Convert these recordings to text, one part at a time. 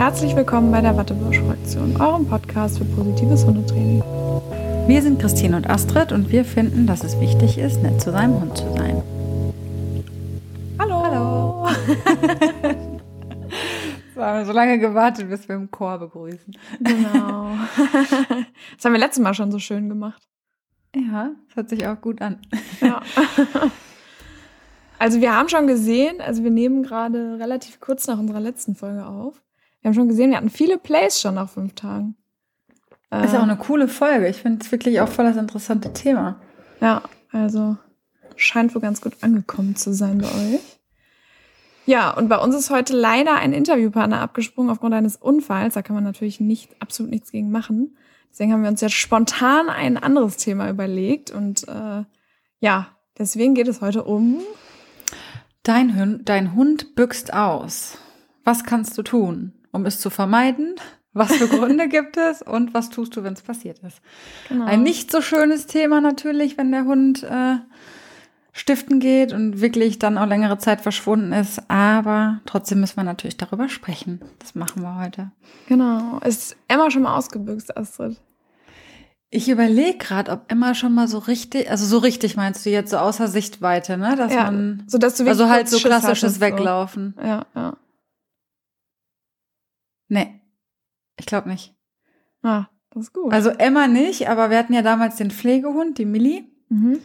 Herzlich willkommen bei der Wattebausch-Fraktion, eurem Podcast für positives Hundetraining. Wir sind Christine und Astrid und wir finden, dass es wichtig ist, nett zu seinem Hund zu sein. Hallo. Hallo. so haben wir so lange gewartet, bis wir im Chor begrüßen. Genau. Das haben wir letztes Mal schon so schön gemacht. Ja, das hört sich auch gut an. Ja. Also wir haben schon gesehen, also wir nehmen gerade relativ kurz nach unserer letzten Folge auf. Wir haben schon gesehen, wir hatten viele Plays schon nach fünf Tagen. Ist auch eine coole Folge. Ich finde es wirklich auch voll das interessante Thema. Ja, also scheint wohl ganz gut angekommen zu sein bei euch. Ja, und bei uns ist heute leider ein Interviewpartner abgesprungen aufgrund eines Unfalls. Da kann man natürlich nicht, absolut nichts gegen machen. Deswegen haben wir uns jetzt spontan ein anderes Thema überlegt. Und äh, ja, deswegen geht es heute um. Dein Hund, dein Hund büxt aus. Was kannst du tun, um es zu vermeiden? Was für Gründe gibt es und was tust du, wenn es passiert ist? Genau. Ein nicht so schönes Thema natürlich, wenn der Hund äh, stiften geht und wirklich dann auch längere Zeit verschwunden ist. Aber trotzdem müssen wir natürlich darüber sprechen. Das machen wir heute. Genau. Ist Emma schon mal ausgebüxt, Astrid? Ich überlege gerade, ob Emma schon mal so richtig, also so richtig meinst du jetzt so außer Sichtweite, ne? Dass Ja, man, so dass du wirklich also halt so klassisches hattest, so. Weglaufen. Ja, ja. Nee, ich glaube nicht. Ah, das ist gut. Also Emma nicht, aber wir hatten ja damals den Pflegehund, die Millie. mhm.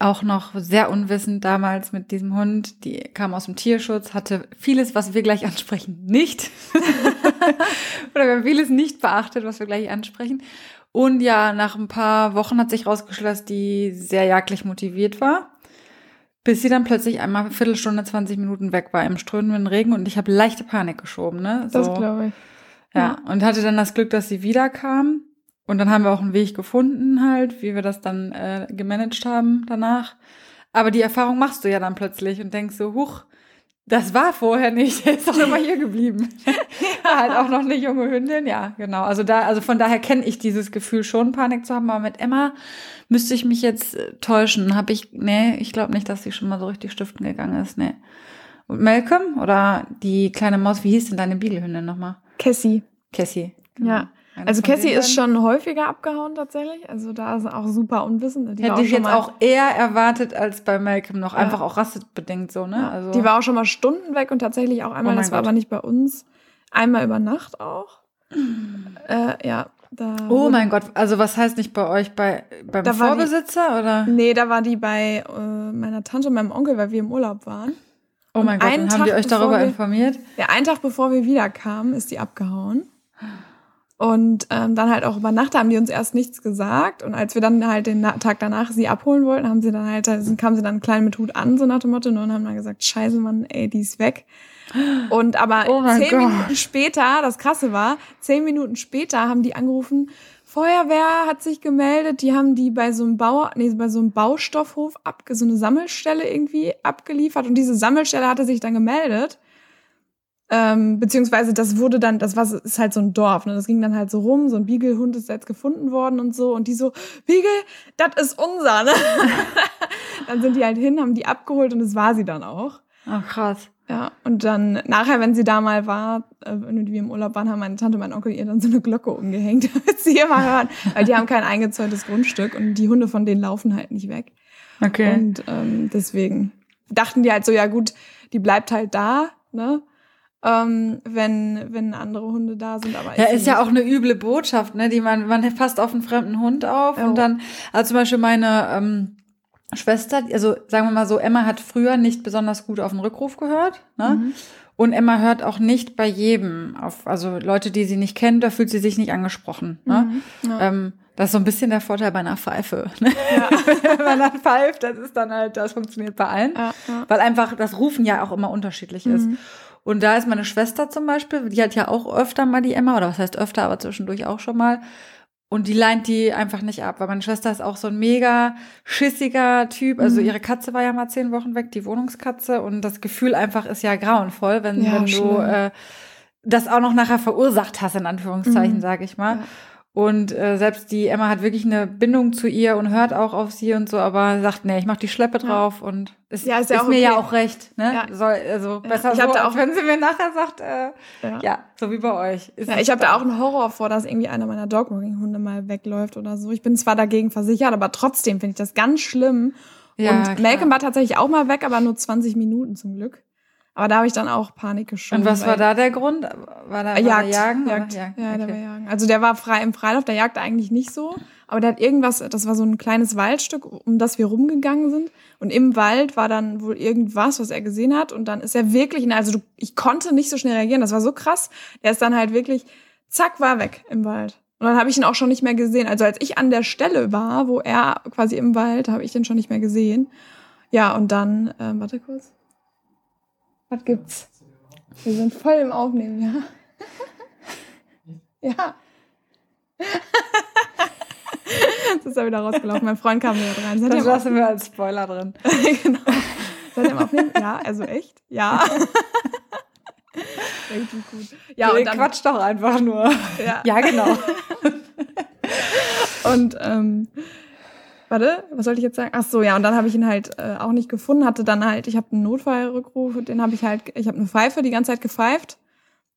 Auch noch sehr unwissend damals mit diesem Hund. Die kam aus dem Tierschutz, hatte vieles, was wir gleich ansprechen, nicht. Oder wir haben vieles nicht beachtet, was wir gleich ansprechen. Und ja, nach ein paar Wochen hat sich rausgeschlossen, dass die sehr jagdlich motiviert war. Bis sie dann plötzlich einmal eine Viertelstunde, 20 Minuten weg war im strömenden Regen und ich habe leichte Panik geschoben, ne? das So. glaube ich. Ja, und hatte dann das Glück, dass sie wiederkam. Und dann haben wir auch einen Weg gefunden, halt, wie wir das dann äh, gemanagt haben danach. Aber die Erfahrung machst du ja dann plötzlich und denkst so, huch, das war vorher nicht, der ist doch immer hier geblieben. War halt auch noch eine junge Hündin, ja, genau. Also da, also von daher kenne ich dieses Gefühl schon, Panik zu haben. Aber mit Emma müsste ich mich jetzt äh, täuschen. Habe ich, nee, ich glaube nicht, dass sie schon mal so richtig stiften gegangen ist, nee. Und Malcolm oder die kleine Maus, wie hieß denn deine Beagle-Hündin nochmal? Cassie. Cassie. Ja. Eine Also Cassie ist schon häufiger abgehauen tatsächlich. Also da ist auch super unwissend. Die Hätte ich jetzt auch eher erwartet als bei Malcolm noch. Ja. Einfach auch rassetbedingt so, ne? Ja, Also, Die war auch schon mal Stunden weg und tatsächlich auch einmal, Oh das war Gott. aber nicht bei uns, einmal über Nacht auch. Äh, ja, da. oh mein Gott, also was heißt nicht bei euch, bei, beim war die- Vorbesitzer oder? Nee, da war die bei äh, meiner Tante und meinem Onkel, weil wir im Urlaub waren. Oh mein und Gott, und haben die Tag euch darüber wir- informiert? Ja, einen Tag bevor wir wiederkamen, ist die abgehauen. Und ähm, dann halt auch über Nacht haben die uns erst nichts gesagt. Und als wir dann halt den Tag danach sie abholen wollten, haben sie dann halt, sind- kamen sie dann klein mit Hut an, so nach dem Motto, und haben dann gesagt, scheiße, Mann, ey, die ist weg. Und aber Oh zehn Gott. Minuten später, das krasse war, zehn Minuten später haben die angerufen, Feuerwehr hat sich gemeldet, die haben die bei so einem Bau, nee, bei so einem Baustoffhof abge, so eine Sammelstelle irgendwie abgeliefert und diese Sammelstelle hatte sich dann gemeldet. Ähm, beziehungsweise das wurde dann, das war ist halt so ein Dorf, ne? Das ging dann halt so rum, so ein Beagle-Hund ist jetzt gefunden worden und so. Und die so, Beagle, das ist unser, ne? dann sind die halt hin, haben die abgeholt und es war sie dann auch. Ach krass. Ja, und dann nachher, wenn sie da mal war, äh, wenn wir im Urlaub waren, haben meine Tante und mein Onkel ihr dann so eine Glocke umgehängt, damit sie immer hören. Weil die haben kein eingezäuntes Grundstück und die Hunde von denen laufen halt nicht weg. Okay. Und ähm, deswegen dachten die halt so, ja gut, die bleibt halt da, ne? Ähm, wenn, wenn andere Hunde da sind. Aber Ja, ist ja auch eine üble Botschaft, ne? Die man, man passt auf einen fremden Hund auf Ja. und dann, also zum Beispiel meine ähm, Schwester, also sagen wir mal so, Emma hat früher nicht besonders gut auf den Rückruf gehört, ne? Mhm. Und Emma hört auch nicht bei jedem auf, also Leute, die sie nicht kennt, da fühlt sie sich nicht angesprochen. Ne? Mhm. Ja. Ähm, das ist so ein bisschen der Vorteil bei einer Pfeife. Ne? Wenn man dann pfeift, das ist dann halt, das funktioniert bei allen. Ja, ja. Weil einfach das Rufen ja auch immer unterschiedlich ist. Und da ist meine Schwester zum Beispiel, die hat ja auch öfter mal die Emma, oder was heißt öfter, aber zwischendurch auch schon mal. Und die leint die einfach nicht ab, weil meine Schwester ist auch so ein mega schissiger Typ. Also Mhm. ihre Katze war ja mal zehn Wochen weg, die Wohnungskatze. Und das Gefühl einfach ist ja grauenvoll, wenn, Ja, wenn du äh, das auch noch nachher verursacht hast, in Anführungszeichen, Mhm. sage ich mal. Ja. Und äh, selbst die Emma hat wirklich eine Bindung zu ihr und hört auch auf sie und so, aber sagt, nee, ich mach die Schleppe drauf ja. und es ja, ist, ja ist auch mir okay. ja auch recht. Ne? Ja. Soll, also besser Ich hab so, da auch- wenn sie mir nachher sagt, äh, Ja. so wie bei euch. Ich habe da auch einen Horror vor, dass irgendwie einer meiner Dogwalking-Hunde mal wegläuft oder so. Ich bin zwar dagegen versichert, aber trotzdem finde ich das ganz schlimm. Ja, und klar. Malcolm war tatsächlich auch mal weg, aber nur 20 Minuten zum Glück. Aber da habe ich dann auch Panik geschoben. Und was war da der Grund? War da war Jagd, der Jagen? oder? Jagd. Ja, der okay. war jagen. Also der war frei im Freilauf, der jagte eigentlich nicht so. Aber der hat irgendwas, das war so ein kleines Waldstück, um das wir rumgegangen sind. Und im Wald war dann wohl irgendwas, was er gesehen hat. Und dann ist er wirklich, also du, ich konnte nicht so schnell reagieren. Das war so krass. Der ist dann halt wirklich, zack, war weg im Wald. Und dann habe ich ihn auch schon nicht mehr gesehen. Also als ich an der Stelle war, wo er quasi im Wald, habe ich den schon nicht mehr gesehen. Ja, und dann, ähm, warte kurz. Was gibt's? Wir sind voll im Aufnehmen, ja. ja. Jetzt ist er wieder rausgelaufen. Mein Freund kam wieder rein. Seid Das lassen wir als Spoiler drin. Genau. Seid ihr am Aufnehmen? Ja, also echt? Ja. Richtig gut. Ja, und dann, quatscht doch einfach nur. Ja. ja genau. Und ähm, warte, was sollte ich jetzt sagen? Ach so, ja, und dann habe ich ihn halt äh, auch nicht gefunden, hatte dann halt, ich habe einen Notfallrückruf, den habe ich halt, ich habe eine Pfeife die ganze Zeit gepfeift.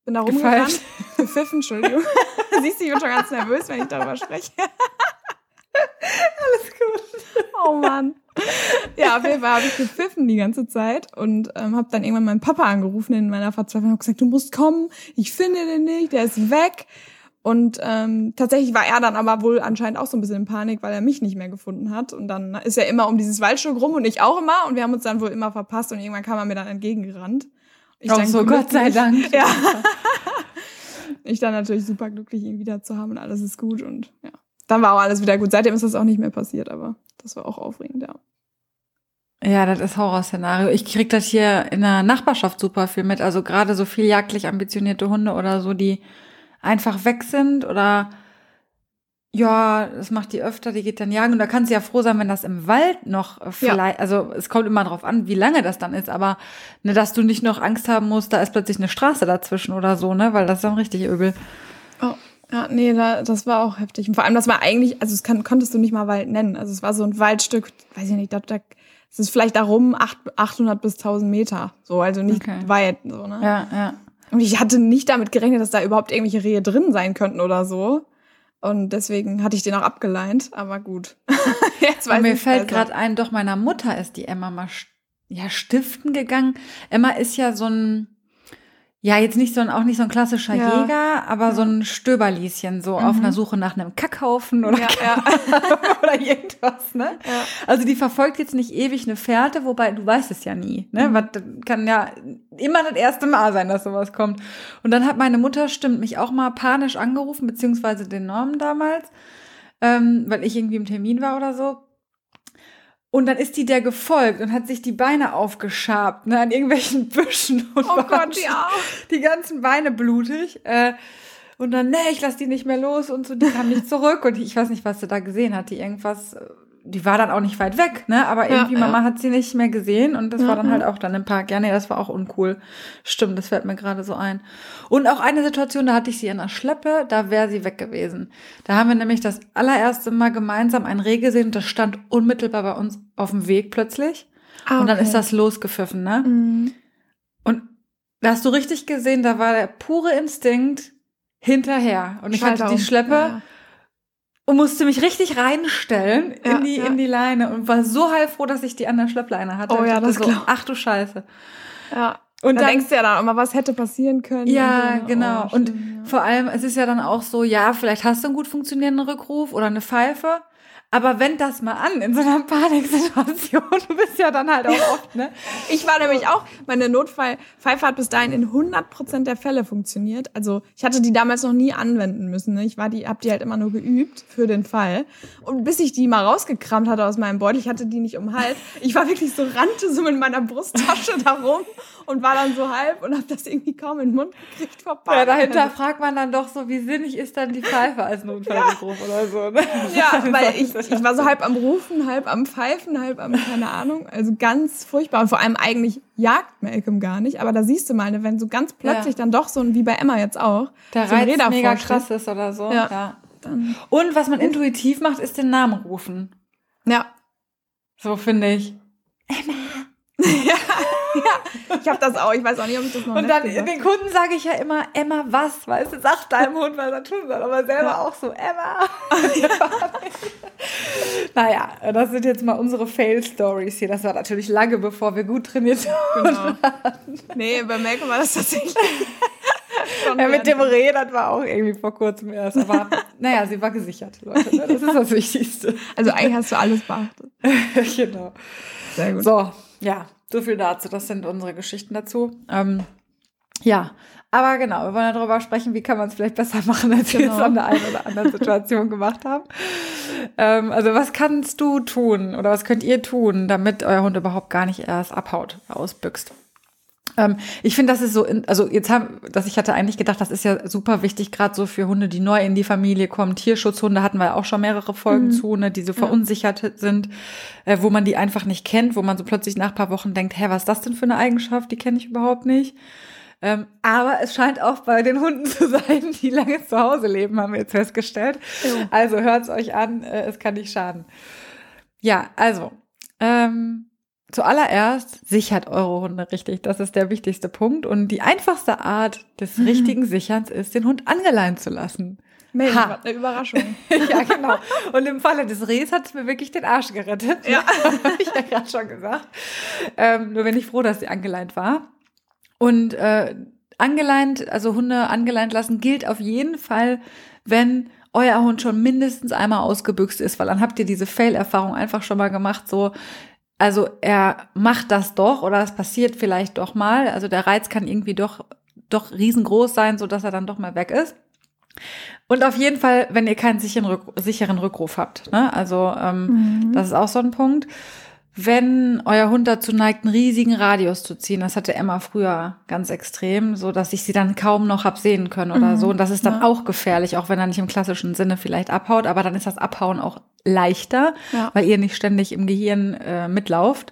Bin da rumgerannt. Gepfeift? Gepfiffen, Entschuldigung. Siehst du, ich bin schon ganz nervös, wenn ich darüber spreche. Alles gut. Oh Mann. Ja, auf jeden Fall habe ich gepfiffen die ganze Zeit und ähm, habe dann irgendwann meinen Papa angerufen in meiner Verzweiflung und gesagt, du musst kommen, ich finde den nicht, der ist weg. Und ähm, tatsächlich war er dann aber wohl anscheinend auch so ein bisschen in Panik, weil er mich nicht mehr gefunden hat. Und dann ist er immer um dieses Waldstück rum und ich auch immer. Und wir haben uns dann wohl immer verpasst und irgendwann kam er mir dann entgegengerannt. Ich Auch dann so, Gott sei Dank. Ja. ich dann natürlich super glücklich, ihn wieder zu haben und alles ist gut. Und ja, dann war auch alles wieder gut. Seitdem ist das auch nicht mehr passiert, aber das war auch aufregend, ja. Ja, das ist Horrorszenario. Ich krieg das hier in der Nachbarschaft super viel mit. Also gerade so viel jagdlich ambitionierte Hunde oder so, die einfach weg sind oder ja, das macht die öfter, die geht dann jagen. Und da kannst du ja froh sein, wenn das im Wald noch äh, vielleicht, also es kommt immer drauf an, wie lange das dann ist, aber ne, dass du nicht noch Angst haben musst, da ist plötzlich eine Straße dazwischen oder so, ne? Weil das ist dann richtig übel. Oh, ja, nee, da, das war auch heftig. Und vor allem, das war eigentlich, also es kann, konntest du nicht mal Wald nennen. Also es war so ein Waldstück, weiß ich nicht, da, da, es ist vielleicht darum acht- 800 bis 1000 Meter. So, also nicht Okay. weit, so, ne? Ja, ja. Und ich hatte nicht damit gerechnet, dass da überhaupt irgendwelche Rehe drin sein könnten oder so. Und deswegen hatte ich den auch abgeleint, aber gut. Jetzt weiß Und mir fällt gerade ein, doch meiner Mutter ist die Emma mal ja, stiften gegangen. Emma ist ja so ein, ja, jetzt nicht so ein, auch nicht so ein klassischer Ja. Jäger, aber so ein Stöberlieschen, so auf Mhm. einer Suche nach einem Kackhaufen oder, Ja, ja. oder irgendwas, ne? Ja. Also die verfolgt jetzt nicht ewig eine Fährte, wobei du weißt es ja nie, ne? Mhm. Was, das kann ja immer das erste Mal sein, dass sowas kommt. Und dann hat meine Mutter, stimmt, mich auch mal panisch angerufen, beziehungsweise den Norman damals, ähm, weil ich irgendwie im Termin war oder so. Und dann ist die der gefolgt und hat sich die Beine aufgeschabt, ne, an irgendwelchen Büschen und Oh Gott, ja. die ganzen Beine blutig. Äh, und dann, nee, ich lass die nicht mehr los und so, die kam nicht zurück. Und ich weiß nicht, was sie da gesehen hat. Die irgendwas, äh, die war dann auch nicht weit weg, ne? Aber irgendwie, ja. Mama hat sie nicht mehr gesehen und das Ja, war dann halt auch dann im Park. Ja, nee, das war auch uncool. Stimmt, das fällt mir gerade so ein. Und auch eine Situation, da hatte ich sie in der Schleppe, da wäre sie weg gewesen. Da haben wir nämlich das allererste Mal gemeinsam ein Reh gesehen und das stand unmittelbar bei uns auf dem Weg plötzlich. Ah, Und dann okay. ist das losgepfiffen, ne? Mhm. Und da hast du richtig gesehen, da war der pure Instinkt hinterher. Und ich hatte Schalter die. Schleppe und musste mich richtig reinstellen Ja, in, die, ja. in die Leine und war so heilfroh, dass ich die an der Schleppleine hatte. Oh ja, das so, glaub- Ach du Scheiße. ja. Und Und dann dann, denkst du ja dann immer, was hätte passieren können. ja, und so. genau. Oh, und stimmt, ja. vor allem, es ist ja dann auch so, ja, vielleicht hast du einen gut funktionierenden Rückruf oder eine Pfeife. Aber wenn das mal an in so einer Paniksituation, du bist ja dann halt auch oft, ne? Ich war nämlich auch, meine Notfallpfeife hat bis dahin in 100% der Fälle funktioniert. Also ich hatte die damals noch nie anwenden müssen. Ne? Ich war die, hab die halt immer nur geübt für den Fall. Und bis ich die mal rausgekramt hatte aus meinem Beutel, ich hatte die nicht um den Hals. Ich war wirklich so, rannte so mit meiner Brusttasche da rum und war dann so halb und hab das irgendwie kaum in den Mund gekriegt vor Ja, Panik. dahinter fragt man dann doch so, wie sinnig ist dann die Pfeife als Notfallrückruf oder so, ne? Ja, weil ich, ich war so halb am Rufen, halb am Pfeifen, halb am, keine Ahnung. Also ganz furchtbar. Und vor allem eigentlich jagt Malcolm gar nicht. Aber da siehst du mal, ne, wenn so ganz plötzlich Ja. dann doch so ein, wie bei Emma jetzt auch, der so Reiz mega krass ist oder so. Ja. Ja. Und was man intuitiv macht, ist den Namen rufen. Ja. So finde ich. ja, ja. Ich habe das auch. Ich weiß auch nicht, ob ich das noch Und dann gesagt den Kunden sage ich ja immer, Emma, was? Weißt du, sag deinem Hund, was er tun soll. Aber selber Ja. auch so, Emma. naja, das sind jetzt mal unsere Fail-Stories hier. Das war natürlich lange, bevor wir gut trainiert waren. Genau. Nee, bei Melke war das tatsächlich. Ja, mit dem Reh, das war auch irgendwie vor kurzem erst. Aber naja, sie war gesichert, Leute. Ne? Das ist das Wichtigste. Also eigentlich hast du alles beachtet. genau. Sehr gut. So, ja, so viel dazu. Das sind unsere Geschichten dazu. Ähm, ja, aber genau, wir wollen ja darüber sprechen, wie kann man es vielleicht besser machen, als wir Genau. es an der einen oder anderen Situation gemacht haben. Ähm, also was kannst du tun oder was könnt ihr tun, damit euer Hund überhaupt gar nicht erst abhaut, ausbüchst? Ähm, ich finde, das ist so, in, also jetzt haben, dass ich hatte eigentlich gedacht, das ist ja super wichtig, gerade so für Hunde, die neu in die Familie kommen. Tierschutzhunde hatten wir ja auch schon mehrere Folgen Mhm. zu, ne, die so verunsichert sind, äh, wo man die einfach nicht kennt, wo man so plötzlich nach ein paar Wochen denkt, hä, was ist das denn für eine Eigenschaft? Die kenne ich überhaupt nicht. Ähm, aber es scheint auch bei den Hunden zu sein, die lange zu Hause leben, haben wir jetzt festgestellt. Jo. Also hört's euch an, äh, es kann nicht schaden. Ja, also, ähm, zuallererst sichert eure Hunde richtig. Das ist der wichtigste Punkt. Und die einfachste Art des richtigen Sicherns ist, den Hund angeleint zu lassen. Mensch, Ha. eine Überraschung. ja, genau. Und im Falle des Rehs hat es mir wirklich den Arsch gerettet. Ja. Habe ich ja gerade schon gesagt. Ähm, nur bin ich froh, dass sie angeleint war. Und äh, angeleint, also Hunde angeleint lassen, gilt auf jeden Fall, wenn euer Hund schon mindestens einmal ausgebüxt ist, weil dann habt ihr diese Fail-Erfahrung einfach schon mal gemacht, so, also er macht das doch oder es passiert vielleicht doch mal, also der Reiz kann irgendwie doch, doch riesengroß sein, so dass er dann doch mal weg ist. Und auf jeden Fall, wenn ihr keinen sicheren, Rück sicheren Rückruf habt, ne? also ähm, Mhm. das ist auch so ein Punkt. Wenn euer Hund dazu neigt, einen riesigen Radius zu ziehen, das hatte Emma früher ganz extrem, so dass ich sie dann kaum noch hab sehen können oder Mhm, so. Und das ist dann ja. auch gefährlich, auch wenn er nicht im klassischen Sinne vielleicht abhaut, aber dann ist das Abhauen auch leichter, Ja. weil ihr nicht ständig im Gehirn äh, mitlauft.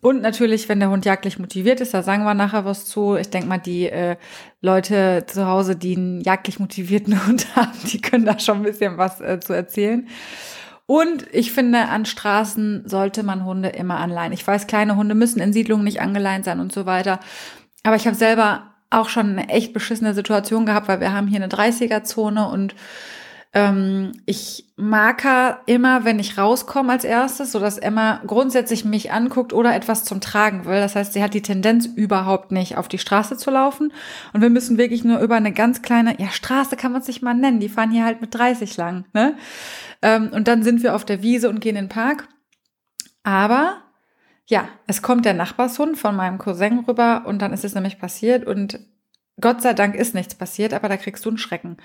Und natürlich, wenn der Hund jagdlich motiviert ist, da sagen wir nachher was zu. Ich denke mal, die äh, Leute zu Hause, die einen jagdlich motivierten Hund haben, die können da schon ein bisschen was äh, zu erzählen. Und ich finde, an Straßen sollte man Hunde immer anleihen. Ich weiß, kleine Hunde müssen in Siedlungen nicht angeleint sein und so weiter. Aber ich habe selber auch schon eine echt beschissene Situation gehabt, weil wir haben hier eine 30er-Zone und ähm, ich marker immer, wenn ich rauskomme als erstes, so dass Emma grundsätzlich mich anguckt oder etwas zum Tragen will. Das heißt, sie hat die Tendenz überhaupt nicht auf die Straße zu laufen. Und wir müssen wirklich nur über eine ganz kleine, ja, Straße kann man es nicht mal nennen. Die fahren hier halt mit 30 lang, ne? Ähm, und dann sind wir auf der Wiese und gehen in den Park. Aber ja, es kommt der Nachbarshund von meinem Cousin rüber und dann ist es nämlich passiert und Gott sei Dank ist nichts passiert, aber da kriegst du einen Schrecken.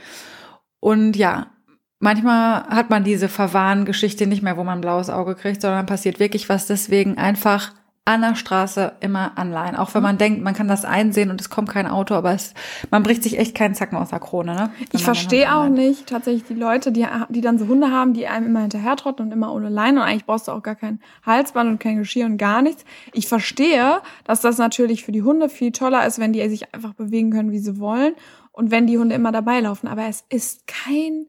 Und ja, manchmal hat man diese Verwarn-Geschichte nicht mehr, wo man ein blaues Auge kriegt, sondern passiert wirklich was. Deswegen einfach an der Straße immer anleihen. Auch wenn man denkt, man kann das einsehen und es kommt kein Auto, aber es, man bricht sich echt keinen Zacken aus der Krone. Ne? Ich verstehe auch nicht tatsächlich die Leute, die, die dann so Hunde haben, die einem immer hinterher trotten und immer ohne Leine und eigentlich brauchst du auch gar kein Halsband und kein Geschirr und gar nichts. Ich verstehe, dass das natürlich für die Hunde viel toller ist, wenn die sich einfach bewegen können, wie sie wollen und wenn die Hunde immer dabei laufen. Aber es ist kein,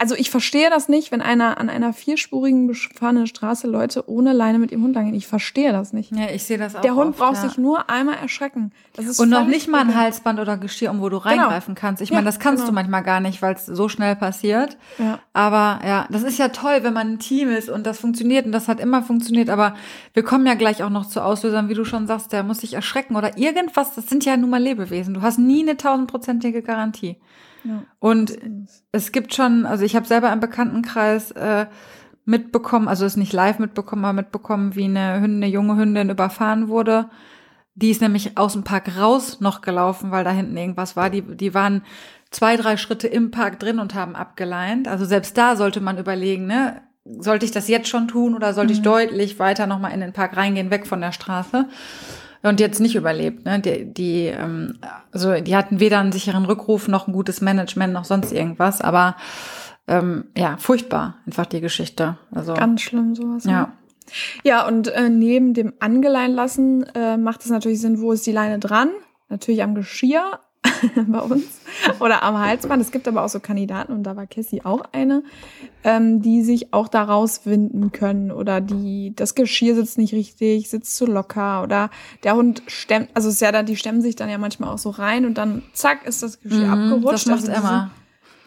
also ich verstehe das nicht, wenn einer an einer vierspurigen befahrenen Straße Leute ohne Leine mit ihrem Hund lang gehen. Ich verstehe das nicht. Ja, ich sehe das auch. Der Hund oft, braucht ja. sich nur einmal erschrecken. Das ist Und noch nicht mal ein. Halsband oder Geschirr, um wo du reingreifen kannst. Ich Ja, meine, das kannst du genau. manchmal gar nicht, weil es so schnell passiert. Ja. Aber ja, das ist ja toll, wenn man ein Team ist und das funktioniert und das hat immer funktioniert. Aber wir kommen ja gleich auch noch zu Auslösern, wie du schon sagst, der muss sich erschrecken oder irgendwas. Das sind ja nun mal Lebewesen. Du hast nie eine tausendprozentige Garantie. Ja. Und es gibt schon, also ich habe selber im Bekanntenkreis äh, mitbekommen, also es nicht live mitbekommen, aber mitbekommen, wie eine Hündin, eine junge Hündin überfahren wurde. Die ist nämlich aus dem Park raus noch gelaufen, weil da hinten irgendwas war. Die, die waren zwei, drei Schritte im Park drin und haben abgeleint. Also selbst da sollte man überlegen, ne? Sollte ich das jetzt schon tun oder sollte ich deutlich weiter nochmal in den Park reingehen, weg von der Straße? Und jetzt nicht überlebt, ne? Die, die, ähm, also die hatten weder einen sicheren Rückruf noch ein gutes Management noch sonst irgendwas, aber ähm, ja, furchtbar einfach die Geschichte. Also Ganz schlimm sowas. ja. Ja, und äh, neben dem Angelein lassen äh, macht es natürlich Sinn, wo ist die Leine dran? Natürlich am Geschirr. bei uns oder am Halsband. Es gibt aber auch so Kandidaten und da war Cassie auch eine, ähm, die sich auch da rauswinden können oder die das Geschirr sitzt nicht richtig, sitzt zu locker oder der Hund stemmt, also es ist ja dann, die stemmen sich dann ja manchmal auch so rein und dann zack ist das Geschirr Mhm, abgerutscht. das macht also Emma.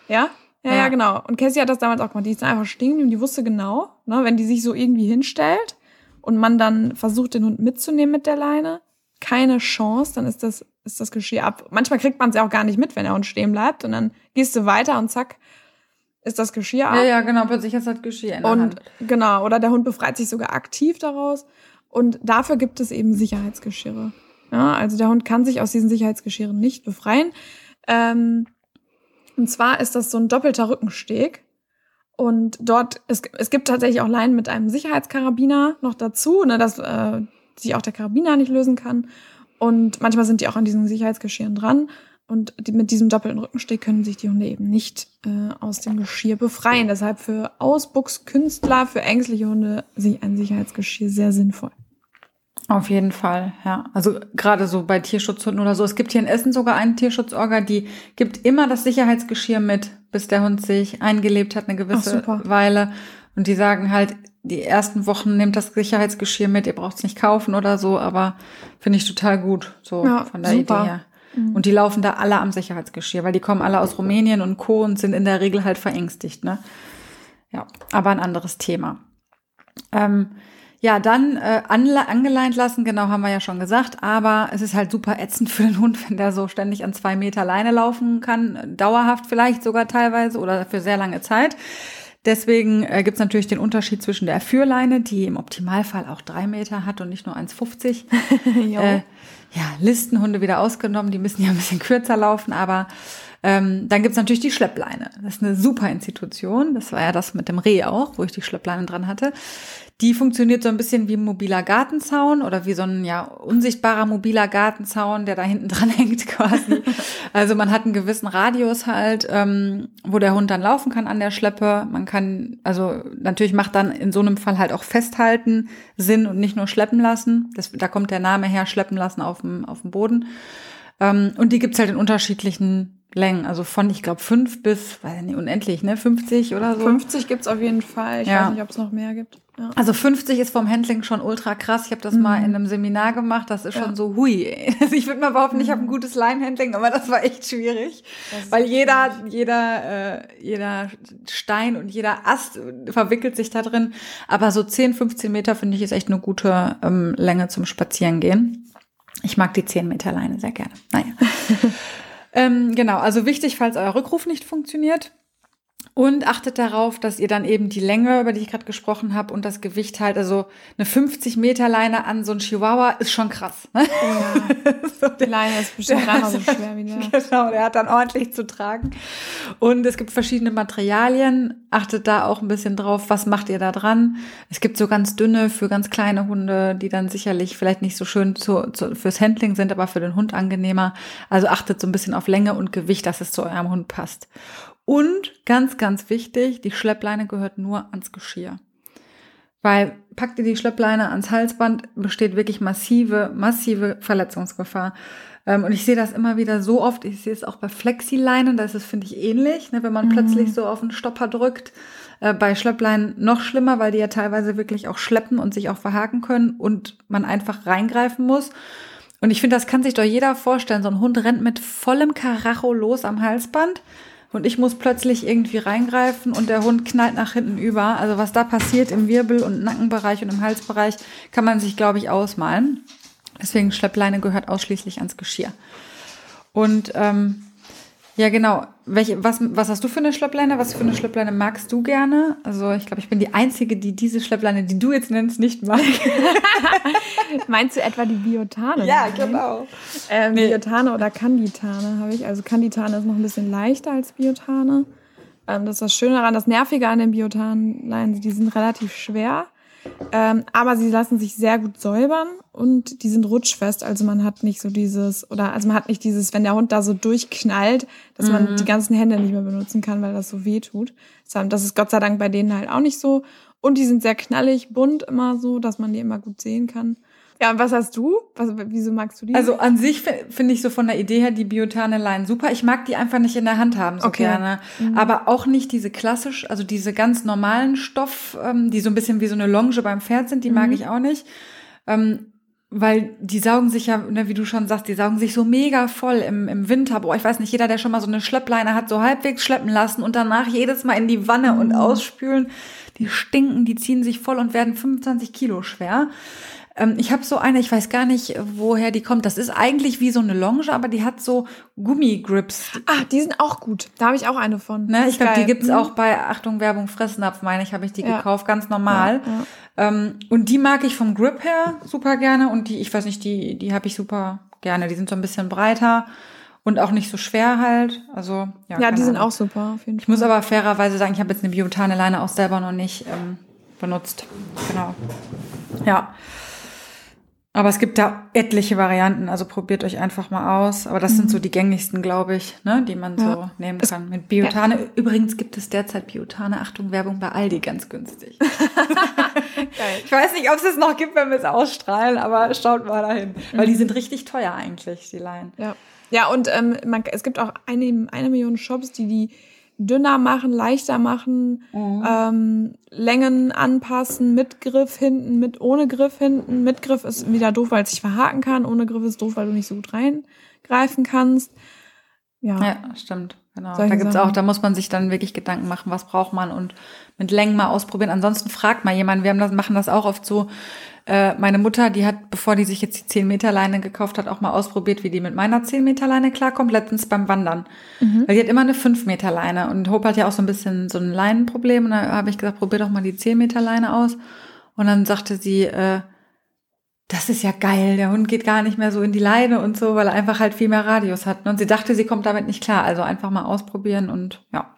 Ja? ja? Ja, Ja. genau. Und Cassie hat das damals auch gemacht. Die ist einfach stehen und die wusste genau, ne, wenn die sich so irgendwie hinstellt und man dann versucht, den Hund mitzunehmen mit der Leine, keine Chance, dann ist das, ist das Geschirr ab. Manchmal kriegt man es ja auch gar nicht mit, wenn der Hund stehen bleibt und dann gehst du weiter und zack, ist das Geschirr ab. Ja, ja, genau, plötzlich du das Geschirr in der Und Hand. genau, oder der Hund befreit sich sogar aktiv daraus. Und dafür gibt es eben Sicherheitsgeschirre. Ja, also der Hund kann sich aus diesen Sicherheitsgeschirren nicht befreien. Ähm, und zwar ist das so ein doppelter Rückensteg. Und dort, es, es gibt tatsächlich auch Leinen mit einem Sicherheitskarabiner noch dazu, ne, dass äh, sich auch der Karabiner nicht lösen kann. Und manchmal sind die auch an diesen Sicherheitsgeschirren dran. Und die, mit diesem doppelten Rückensteg können sich die Hunde eben nicht äh, aus dem Geschirr befreien. Deshalb für Ausbuchskünstler, für ängstliche Hunde sich ein Sicherheitsgeschirr sehr sinnvoll. Auf jeden Fall, ja. Also gerade so bei Tierschutzhunden oder so. Es gibt hier in Essen sogar einen Tierschutzorga, die gibt immer das Sicherheitsgeschirr mit, bis der Hund sich eingelebt hat, eine gewisse Ach. Weile. Und die sagen halt, die ersten Wochen nehmt das Sicherheitsgeschirr mit, ihr braucht es nicht kaufen oder so, aber finde ich total gut, so Ja, von der super. Idee her. Und die laufen da alle am Sicherheitsgeschirr, weil die kommen alle aus Rumänien und Co. und sind in der Regel halt verängstigt, ne? Ja, aber ein anderes Thema. Ähm, ja, dann äh, angeleint lassen, genau haben wir ja schon gesagt, aber es ist halt super ätzend für den Hund, wenn der so ständig an zwei Meter Leine laufen kann, dauerhaft vielleicht sogar teilweise oder für sehr lange Zeit. Deswegen äh, gibt es natürlich den Unterschied zwischen der Führleine, die im Optimalfall auch drei Meter hat und nicht nur 1,50. Jo. äh, ja, Listenhunde wieder ausgenommen, die müssen ja ein bisschen kürzer laufen, aber ähm, dann gibt's natürlich die Schleppleine. Das ist eine super Institution. Das war ja das mit dem Reh auch, wo ich die Schleppleine dran hatte. Die funktioniert so ein bisschen wie ein mobiler Gartenzaun oder wie so ein ja unsichtbarer mobiler Gartenzaun, der da hinten dran hängt quasi. Also man hat einen gewissen Radius halt, ähm, wo der Hund dann laufen kann an der Schleppe. Man kann, also natürlich macht dann in so einem Fall halt auch festhalten Sinn und nicht nur schleppen lassen. Das, da kommt der Name her, schleppen lassen auf dem, auf dem Boden. Ähm, und die gibt's halt in unterschiedlichen Längen, also von, ich glaube, fünf bis, weiß ich nicht, unendlich, ne, 50 oder so. 50 gibt's auf jeden Fall. Ich Ja. weiß nicht, ob es noch mehr gibt. Ja. Also 50 ist vom Handling schon ultra krass. Ich habe das mal in einem Seminar gemacht. Das ist schon so hui. Also ich würde mal behaupten, ich habe ein gutes Leinhandling, aber das war echt schwierig, Das weil jeder, jeder, äh, jeder Stein und jeder Ast verwickelt sich da drin. Aber so 10, 15 Meter finde ich ist echt eine gute ähm, Länge zum Spazierengehen. Ich mag die 10 Meter Leine sehr gerne. Naja. ähm, genau, also wichtig, falls euer Rückruf nicht funktioniert. Und achtet darauf, dass ihr dann eben die Länge, über die ich gerade gesprochen habe, und das Gewicht halt, also eine 50 Meter Leine an so ein Chihuahua ist schon krass. Ne? Ja. So, Die Leine ist bestimmt dreimal so schwer wie der. Genau, der hat dann ordentlich zu tragen. Und es gibt verschiedene Materialien. Achtet da auch ein bisschen drauf, was macht ihr da dran. Es gibt so ganz dünne für ganz kleine Hunde, die dann sicherlich vielleicht nicht so schön zu, zu, fürs Handling sind, aber für den Hund angenehmer. Also achtet so ein bisschen auf Länge und Gewicht, dass es zu eurem Hund passt. Und ganz, ganz wichtig, die Schleppleine gehört nur ans Geschirr. Weil packt ihr die Schleppleine ans Halsband, besteht wirklich massive, massive Verletzungsgefahr. Ähm, und ich sehe das immer wieder so oft. Ich sehe es auch bei Flexileinen, da ist es, finde ich, ähnlich, ne, wenn man plötzlich so auf den Stopper drückt. Äh, bei Schleppleinen noch schlimmer, weil die ja teilweise wirklich auch schleppen und sich auch verhaken können und man einfach reingreifen muss. Und ich finde, das kann sich doch jeder vorstellen. So ein Hund rennt mit vollem Karacho los am Halsband und ich muss plötzlich irgendwie reingreifen und der Hund knallt nach hinten über. Also was da passiert im Wirbel- und Nackenbereich und im Halsbereich, kann man sich, glaube ich, ausmalen. Deswegen Schleppleine gehört ausschließlich ans Geschirr. Und ähm, ja, genau. Welche, was, was hast du für eine Schleppleine? Was für eine Schleppleine magst du gerne? Also ich glaube, ich bin die Einzige, die diese Schleppleine, die du jetzt nennst, nicht mag. Meinst du etwa die Biotane? ja, genau. Ähm, Nee. Biotane oder Kanditane habe ich. Also Kanditane ist noch ein bisschen leichter als Biotane. Ähm, das ist das Schöne daran, das Nervige an den Biotanleinen, die sind relativ schwer. Ähm, aber sie lassen sich sehr gut säubern und die sind rutschfest. Also man hat nicht so dieses, oder also man hat nicht dieses, wenn der Hund da so durchknallt, dass man die ganzen Hände nicht mehr benutzen kann, weil das so weh tut. Das ist Gott sei Dank bei denen halt auch nicht so. Und die sind sehr knallig, bunt immer so, dass man die immer gut sehen kann. Ja, und was hast du? Was, wieso magst du die? Also an sich fi- finde ich so von der Idee her die Biotane-Line super. Ich mag die einfach nicht in der Hand haben so Okay. gerne. Aber auch nicht diese klassisch, also diese ganz normalen Stoff, ähm, die so ein bisschen wie so eine Longe beim Pferd sind, die mag ich auch nicht. Ähm, weil die saugen sich ja, ne, wie du schon sagst, die saugen sich so mega voll im, im Winter. Boah, ich weiß nicht, jeder, der schon mal so eine Schleppleine hat, so halbwegs schleppen lassen und danach jedes Mal in die Wanne und ausspülen. Die stinken, die ziehen sich voll und werden 25 Kilo schwer. Ähm, ich habe so eine, ich weiß gar nicht, woher die kommt. Das ist eigentlich wie so eine Longe, aber die hat so Gummigrips. ah, die sind auch gut. Da habe ich auch eine von. Ne? Ich glaube, die gibt's Mhm. auch bei Achtung Werbung Fressnapf, meine ich, habe ich die Ja. gekauft, ganz normal. Ja, Ähm, und die mag ich vom Grip her super gerne und die, ich weiß nicht, die, die habe ich super gerne. Die sind so ein bisschen breiter und auch nicht so schwer halt. Also ja, Ja, die sind Ahnung. auch super, auf jeden Ich muss aber fairerweise sagen, ich habe jetzt eine Biotane-Leine auch selber noch nicht ähm, benutzt. Genau. Ja. Aber es gibt da etliche Varianten, also probiert euch einfach mal aus. Aber das sind so die gängigsten, glaube ich, ne, die man so Ja. nehmen kann. Mit Biotane. Übrigens gibt es derzeit Biotane, Achtung, Werbung bei Aldi ganz günstig. Ich weiß nicht, ob es es noch gibt, wenn wir es ausstrahlen, aber schaut mal dahin. Weil die sind richtig teuer eigentlich, die Leinen. Ja, ja und ähm, man, es gibt auch eine, eine Million Shops, die die dünner machen, leichter machen, ähm, Längen anpassen, mit Griff hinten, mit ohne Griff hinten. Mit Griff ist wieder doof, weil es sich verhaken kann. Ohne Griff ist doof, weil du nicht so gut reingreifen kannst. Ja, Ja, stimmt. Genau. Solche Da gibt's Sachen. auch, da muss man sich dann wirklich Gedanken machen, was braucht man und mit Längen mal ausprobieren. Ansonsten fragt mal jemanden, wir haben das, machen das auch oft so. Äh, meine Mutter, die hat, bevor die sich jetzt die 10 Meter Leine gekauft hat, auch mal ausprobiert, wie die mit meiner 10 Meter Leine klarkommt, letztens beim Wandern. Weil die hat immer eine 5 Meter Leine und Hope hat ja auch so ein bisschen so ein Leinenproblem und da habe ich gesagt, probier doch mal die 10 Meter Leine aus. Und dann sagte sie, äh, das ist ja geil, der Hund geht gar nicht mehr so in die Leine und so, weil er einfach halt viel mehr Radius hat. Und sie dachte, sie kommt damit nicht klar. Also einfach mal ausprobieren und ja.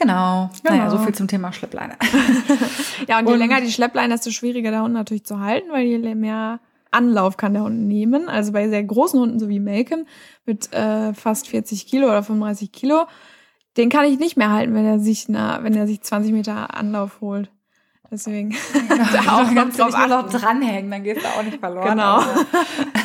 Genau. Naja, Genau. so viel zum Thema Schleppleine. ja und je Und- länger die Schleppleine, desto schwieriger der Hund natürlich zu halten, weil je mehr Anlauf kann der Hund nehmen. Also bei sehr großen Hunden, so wie Malcolm, mit äh, fast 40 Kilo oder 35 Kilo, den kann ich nicht mehr halten, wenn er sich, na, wenn er sich 20 Meter Anlauf holt. Deswegen da auch kannst du drauf dich nur noch achten. dranhängen, dann gehst du auch nicht verloren. Genau. Aber-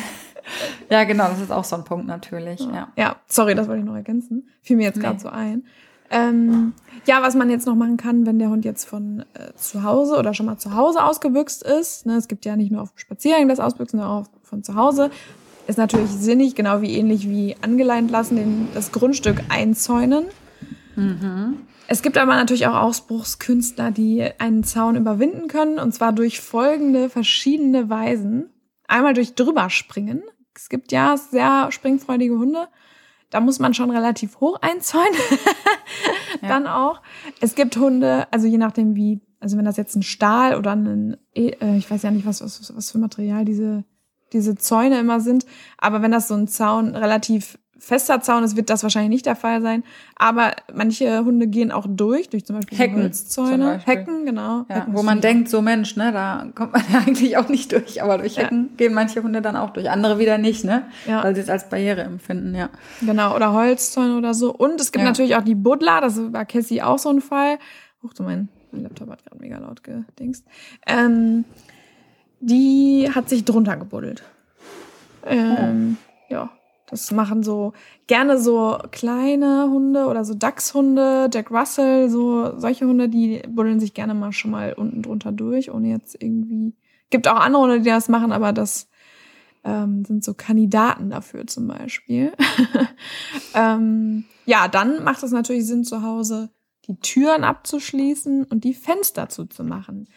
ja, genau, das ist auch so ein Punkt natürlich. Ja. Ja, sorry, das wollte ich noch ergänzen. Fiel mir jetzt gerade Nee. so ein. Ähm, ja, was man jetzt noch machen kann, wenn der Hund jetzt von äh, zu Hause oder schon mal zu Hause ausgebüxt ist, ne, es gibt ja nicht nur auf dem Spaziergang das Ausbüchsen, sondern auch von zu Hause, ist natürlich sinnig, genau wie ähnlich wie angeleint lassen, den, das Grundstück einzäunen. Es gibt aber natürlich auch Ausbruchskünstler, die einen Zaun überwinden können, und zwar durch folgende verschiedene Weisen. Einmal durch drüberspringen. Es gibt ja sehr springfreudige Hunde. Da muss man schon relativ hoch einzäunen. Dann auch. Es gibt Hunde, also je nachdem wie, also wenn das jetzt ein Stahl oder ein, E- äh, ich weiß ja nicht, was, was, was für Material diese, diese Zäune immer sind, aber wenn das so ein Zaun, relativ fester Zaun ist, wird das wahrscheinlich nicht der Fall sein. Aber manche Hunde gehen auch durch, durch zum Beispiel Hecken Holzzäune. Beispiel. Hecken, genau. Ja, Hecken wo man denkt, so Mensch, ne, da kommt man ja eigentlich auch nicht durch, aber durch Ja. Hecken gehen manche Hunde dann auch durch, andere wieder nicht, ne? Ja. Weil sie es als Barriere empfinden, ja. Genau, oder Holzzäune oder so. Und es gibt Ja. natürlich auch die Buddler, das war Cassie auch so ein Fall. Huch, du mein, mein Laptop hat gerade mega laut gedingst. Ähm, die hat sich drunter gebuddelt. Ähm, Ja, das machen so gerne so kleine Hunde oder so Dachshunde, Jack Russell, so solche Hunde, die buddeln sich gerne mal schon mal unten drunter durch, ohne jetzt irgendwie. Gibt auch andere Hunde, die das machen, aber das ähm, sind so Kandidaten dafür zum Beispiel. ähm, ja, dann macht es natürlich Sinn, zu Hause die Türen abzuschließen und die Fenster zuzumachen.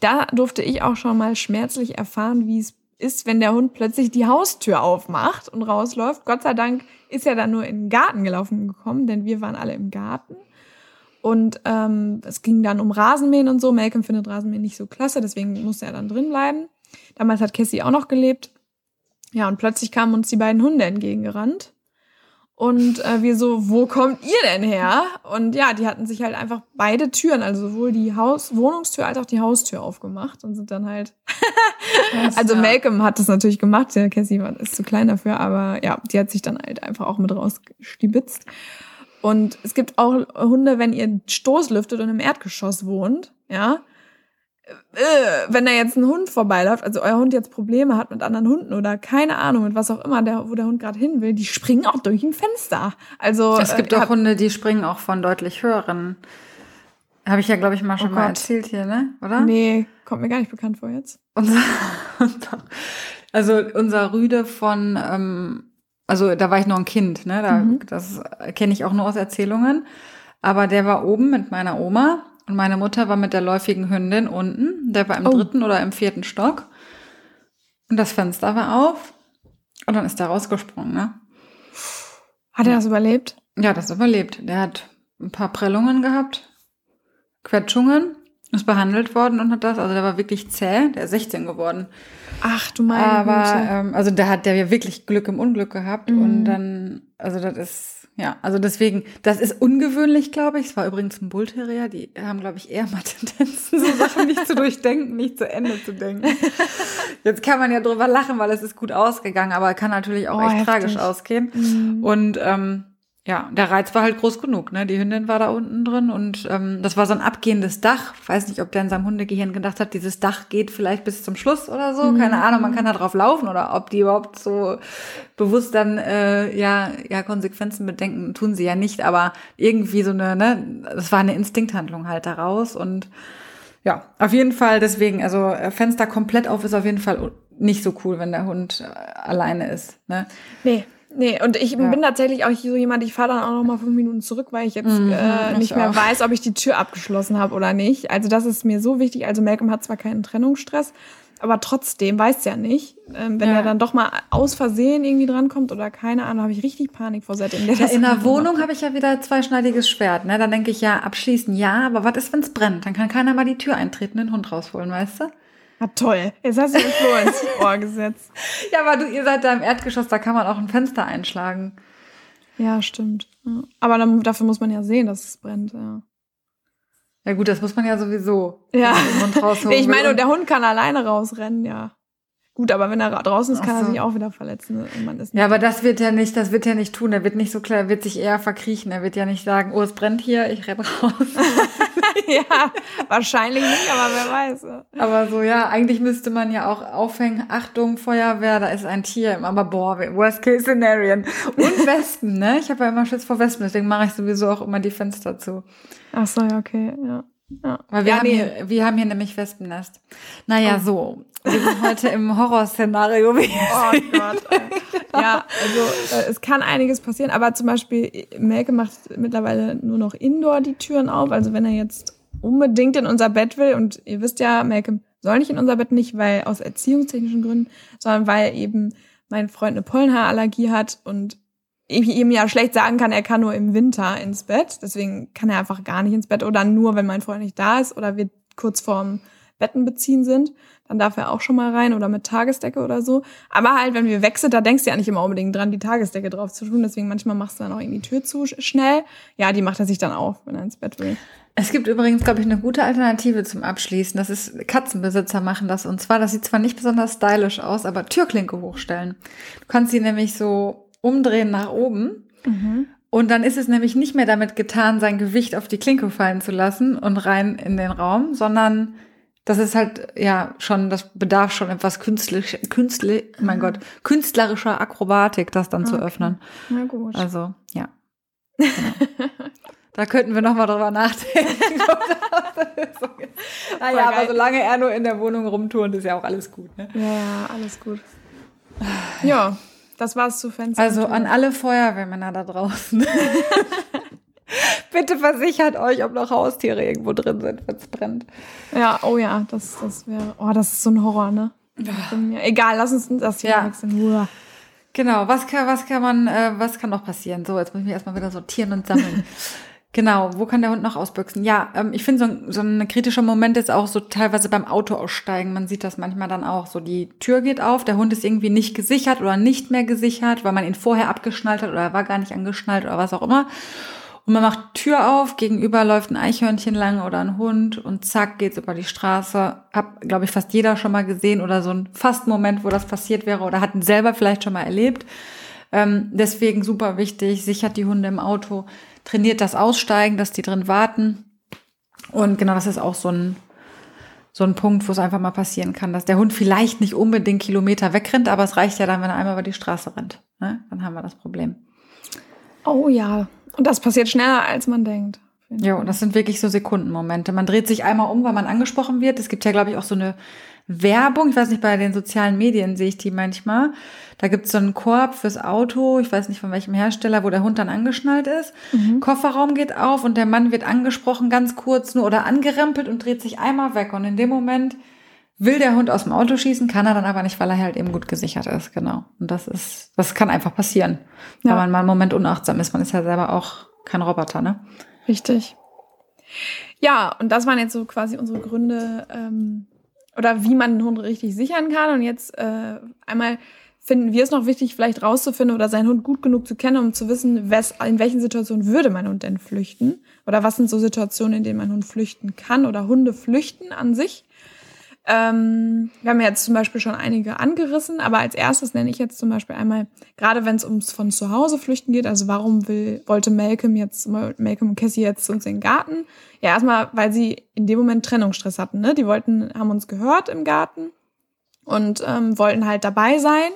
Da durfte ich auch schon mal schmerzlich erfahren, wie es ist, wenn der Hund plötzlich die Haustür aufmacht und rausläuft. Gott sei Dank ist er dann nur in den Garten gelaufen gekommen, denn wir waren alle im Garten. Und ähm, es ging dann um Rasenmähen und so. Malcolm findet Rasenmähen nicht so klasse, deswegen musste er dann drin bleiben. Damals hat Cassie auch noch gelebt. Ja, und plötzlich kamen uns die beiden Hunde entgegengerannt. Und äh, wir so, wo kommt ihr denn her? Und ja, die hatten sich halt einfach beide Türen, also sowohl die Haus Wohnungstür als auch die Haustür aufgemacht und sind dann halt. also ja. Malcolm hat das natürlich gemacht, der Cassie war ist zu klein dafür, aber ja, die hat sich dann halt einfach auch mit rausgestibitzt. Und es gibt auch Hunde, wenn ihr Stoß lüftet und im Erdgeschoss wohnt, ja, äh, wenn da jetzt ein Hund vorbeiläuft, also euer Hund jetzt Probleme hat mit anderen Hunden oder keine Ahnung, mit was auch immer, der, wo der Hund gerade hin will, die springen auch durch ein Fenster. Also Es gibt äh, auch Hunde, die springen auch von deutlich höheren. Habe ich ja, glaube ich, mal schon Oh mal Gott. erzählt hier, ne? Oder? Nee, kommt mir gar nicht bekannt vor jetzt. Unser, also unser Rüde von, ähm, also da war ich noch ein Kind, ne? Da, Mhm. Das kenne ich auch nur aus Erzählungen. Aber der war oben mit meiner Oma und meine Mutter war mit der läufigen Hündin unten. Der war im Oh. dritten oder im vierten Stock. Und das Fenster war auf. Und dann ist der rausgesprungen, ne? Hat er das überlebt? Ja, das überlebt. Der hat ein paar Prellungen gehabt, Quetschungen, ist behandelt worden und hat das. Also der war wirklich zäh. Der ist 16 geworden. Ach du meine Aber Güte. ähm, also da hat der ja wirklich Glück im Unglück gehabt Mhm. und dann, also das ist, ja, also deswegen, das ist ungewöhnlich, glaube ich. Es war übrigens ein Bullterrier, die haben, glaube ich, eher mal Tendenzen, so Sachen nicht zu durchdenken, nicht zu Ende zu denken. Jetzt kann man ja drüber lachen, weil es ist gut ausgegangen, aber kann natürlich auch Oh, echt heftig. tragisch ausgehen. Mhm. Und ähm, ja, der Reiz war halt groß genug. Ne? Die Hündin war da unten drin und ähm, das war so ein abgehendes Dach. Weiß nicht, ob der in seinem Hundegehirn gedacht hat, dieses Dach geht vielleicht bis zum Schluss oder so. Keine Ahnung, man kann da drauf laufen oder ob die überhaupt so bewusst dann äh, ja ja Konsequenzen bedenken, tun sie ja nicht. Aber irgendwie so eine, ne, das war eine Instinkthandlung halt daraus und ja, auf jeden Fall deswegen, also äh, Fenster komplett auf ist auf jeden Fall nicht so cool, wenn der Hund äh, alleine ist. Ne? Nee. Nee, und ich Ja. bin tatsächlich auch so jemand, ich fahre dann auch noch mal fünf Minuten zurück, weil ich jetzt Mhm, äh, ich nicht mehr auch. weiß, ob ich die Tür abgeschlossen habe oder nicht. Also das ist mir so wichtig. Also Malcolm hat zwar keinen Trennungsstress, aber trotzdem weiß ja nicht, ähm, wenn Ja. er dann doch mal aus Versehen irgendwie drankommt oder keine Ahnung, habe ich richtig Panik vor seitdem. Der Ja, in der. Wohnung habe ich ja wieder zweischneidiges Schwert. Ne? Dann denke ich ja, abschließen ja, aber was ist, wenn es brennt? Dann kann keiner mal die Tür eintreten den Hund rausholen, weißt du? Ah, toll. Jetzt hast du mir Flo ins Ohr gesetzt. Ja, aber du, ihr seid da im Erdgeschoss, da kann man auch ein Fenster einschlagen. Ja, stimmt. Ja. Aber dann, dafür muss man ja sehen, dass es brennt. Ja. Ja gut, das muss man ja sowieso. Ja. ich meine, und der Hund kann alleine rausrennen, ja. Gut, aber wenn er ra- draußen ist, kann Ach er so. sich auch wieder verletzen. Ist ja, aber das wird er nicht, das wird er nicht tun. Er wird nicht so klar, er wird sich eher verkriechen. Er wird ja nicht sagen, oh, es brennt hier, ich renn raus. ja, wahrscheinlich nicht, aber wer weiß. Aber so, ja, eigentlich müsste man ja auch aufhängen, Achtung, Feuerwehr, da ist ein Tier. Aber boah, worst case szenarien. Und Wespen, ne? Ich habe ja immer Schiss vor Wespen, deswegen mache ich sowieso auch immer die Fenster zu. Ach so, ja, okay, ja. ja. Weil wir, ja, haben, nee. hier, wir haben hier nämlich Wespennest. Naja, Oh. so. Wir sind heute im Horrorszenario. Oh Gott. Ja, also äh, es kann einiges passieren, aber zum Beispiel Melke macht mittlerweile nur noch indoor die Türen auf. Also wenn er jetzt unbedingt in unser Bett will und ihr wisst ja, Melke soll nicht in unser Bett nicht, weil aus erziehungstechnischen Gründen, sondern weil eben mein Freund eine Pollenhaarallergie hat und ich ihm ja schlecht sagen kann, er kann nur im Winter ins Bett. Deswegen kann er einfach gar nicht ins Bett oder nur, wenn mein Freund nicht da ist oder wir kurz vorm Betten beziehen sind. Dann darf er auch schon mal rein oder mit Tagesdecke oder so. Aber halt, wenn wir wechseln, da denkst du ja nicht immer unbedingt dran, die Tagesdecke drauf zu tun. Deswegen manchmal machst du dann auch irgendwie die Tür zu sch- schnell. Ja, die macht er sich dann auf, wenn er ins Bett will. Es gibt übrigens, glaube ich, eine gute Alternative zum Abschließen. Das ist, Katzenbesitzer machen das. Und zwar, das sieht zwar nicht besonders stylisch aus, aber Türklinke hochstellen. Du kannst sie nämlich so umdrehen nach oben. Und dann ist es nämlich nicht mehr damit getan, sein Gewicht auf die Klinke fallen zu lassen und rein in den Raum, sondern das ist halt, ja, schon, das bedarf schon etwas künstlich, künstlich, mein Gott, künstlerischer Akrobatik, das dann zu Okay. öffnen. Na gut. Also, ja. Genau. da könnten wir noch mal drüber nachdenken. naja, aber geil. solange er nur in der Wohnung rumturnt, ist ja auch alles gut. Ne? ja, ja, alles gut. Ja, das war's zu Fenster. Also an alle Feuerwehrmänner da draußen. Bitte versichert euch, ob noch Haustiere irgendwo drin sind, wenn es brennt. Ja, oh ja, das, das wäre, oh, das ist so ein Horror, ne? Ja. Egal, lass uns das hier Ja. wechseln. Uah. Genau, was kann, was kann man, äh, was kann noch passieren? So, jetzt muss ich mich erstmal wieder sortieren und sammeln. genau, wo kann der Hund noch ausbüchsen? Ja, ähm, ich finde so, ein- so ein kritischer Moment ist auch so teilweise beim Auto aussteigen. Man sieht das manchmal dann auch. So, die Tür geht auf, der Hund ist irgendwie nicht gesichert oder nicht mehr gesichert, weil man ihn vorher abgeschnallt hat oder er war gar nicht angeschnallt oder was auch immer. Und man macht Tür auf, gegenüber läuft ein Eichhörnchen lang oder ein Hund und zack geht's über die Straße. Hab, glaube ich, fast jeder schon mal gesehen oder so ein Fast-Moment, wo das passiert wäre oder hat ihn selber vielleicht schon mal erlebt. Ähm, deswegen super wichtig, sichert die Hunde im Auto, trainiert das Aussteigen, dass die drin warten. Und genau, das ist auch so ein, so ein Punkt, wo es einfach mal passieren kann, dass der Hund vielleicht nicht unbedingt Kilometer wegrennt, aber es reicht ja dann, wenn er einmal über die Straße rennt. Ne? Dann haben wir das Problem. Oh ja. Und das passiert schneller, als man denkt. Ja, und das sind wirklich so Sekundenmomente. Man dreht sich einmal um, weil man angesprochen wird. Es gibt ja, glaube ich, auch so eine Werbung. Ich weiß nicht, bei den sozialen Medien sehe ich die manchmal. Da gibt es so einen Korb fürs Auto. Ich weiß nicht von welchem Hersteller, wo der Hund dann angeschnallt ist. Mhm. Kofferraum geht auf und der Mann wird angesprochen, ganz kurz nur oder angerempelt und dreht sich einmal weg. Und in dem Moment will der Hund aus dem Auto schießen, kann er dann aber nicht, weil er halt eben gut gesichert ist. Genau. Und das ist, das kann einfach passieren, ja. wenn man mal einen Moment unachtsam ist. Man ist ja selber auch kein Roboter, ne? Richtig. Ja, und das waren jetzt so quasi unsere Gründe, ähm, oder wie man einen Hund richtig sichern kann. Und jetzt äh, einmal finden wir es noch wichtig, vielleicht rauszufinden oder seinen Hund gut genug zu kennen, um zu wissen, was, in welchen Situationen würde mein Hund denn flüchten? Oder was sind so Situationen, in denen mein Hund flüchten kann oder Hunde flüchten an sich? Ähm, wir haben jetzt zum Beispiel schon einige angerissen, aber als erstes nenne ich jetzt zum Beispiel einmal, gerade wenn es ums von zu Hause flüchten geht, also warum will, wollte Malcolm jetzt, Malcolm und Cassie jetzt uns in den Garten? Ja, erstmal, weil sie in dem Moment Trennungsstress hatten, ne? Die wollten, haben uns gehört im Garten und ähm, wollten halt dabei sein.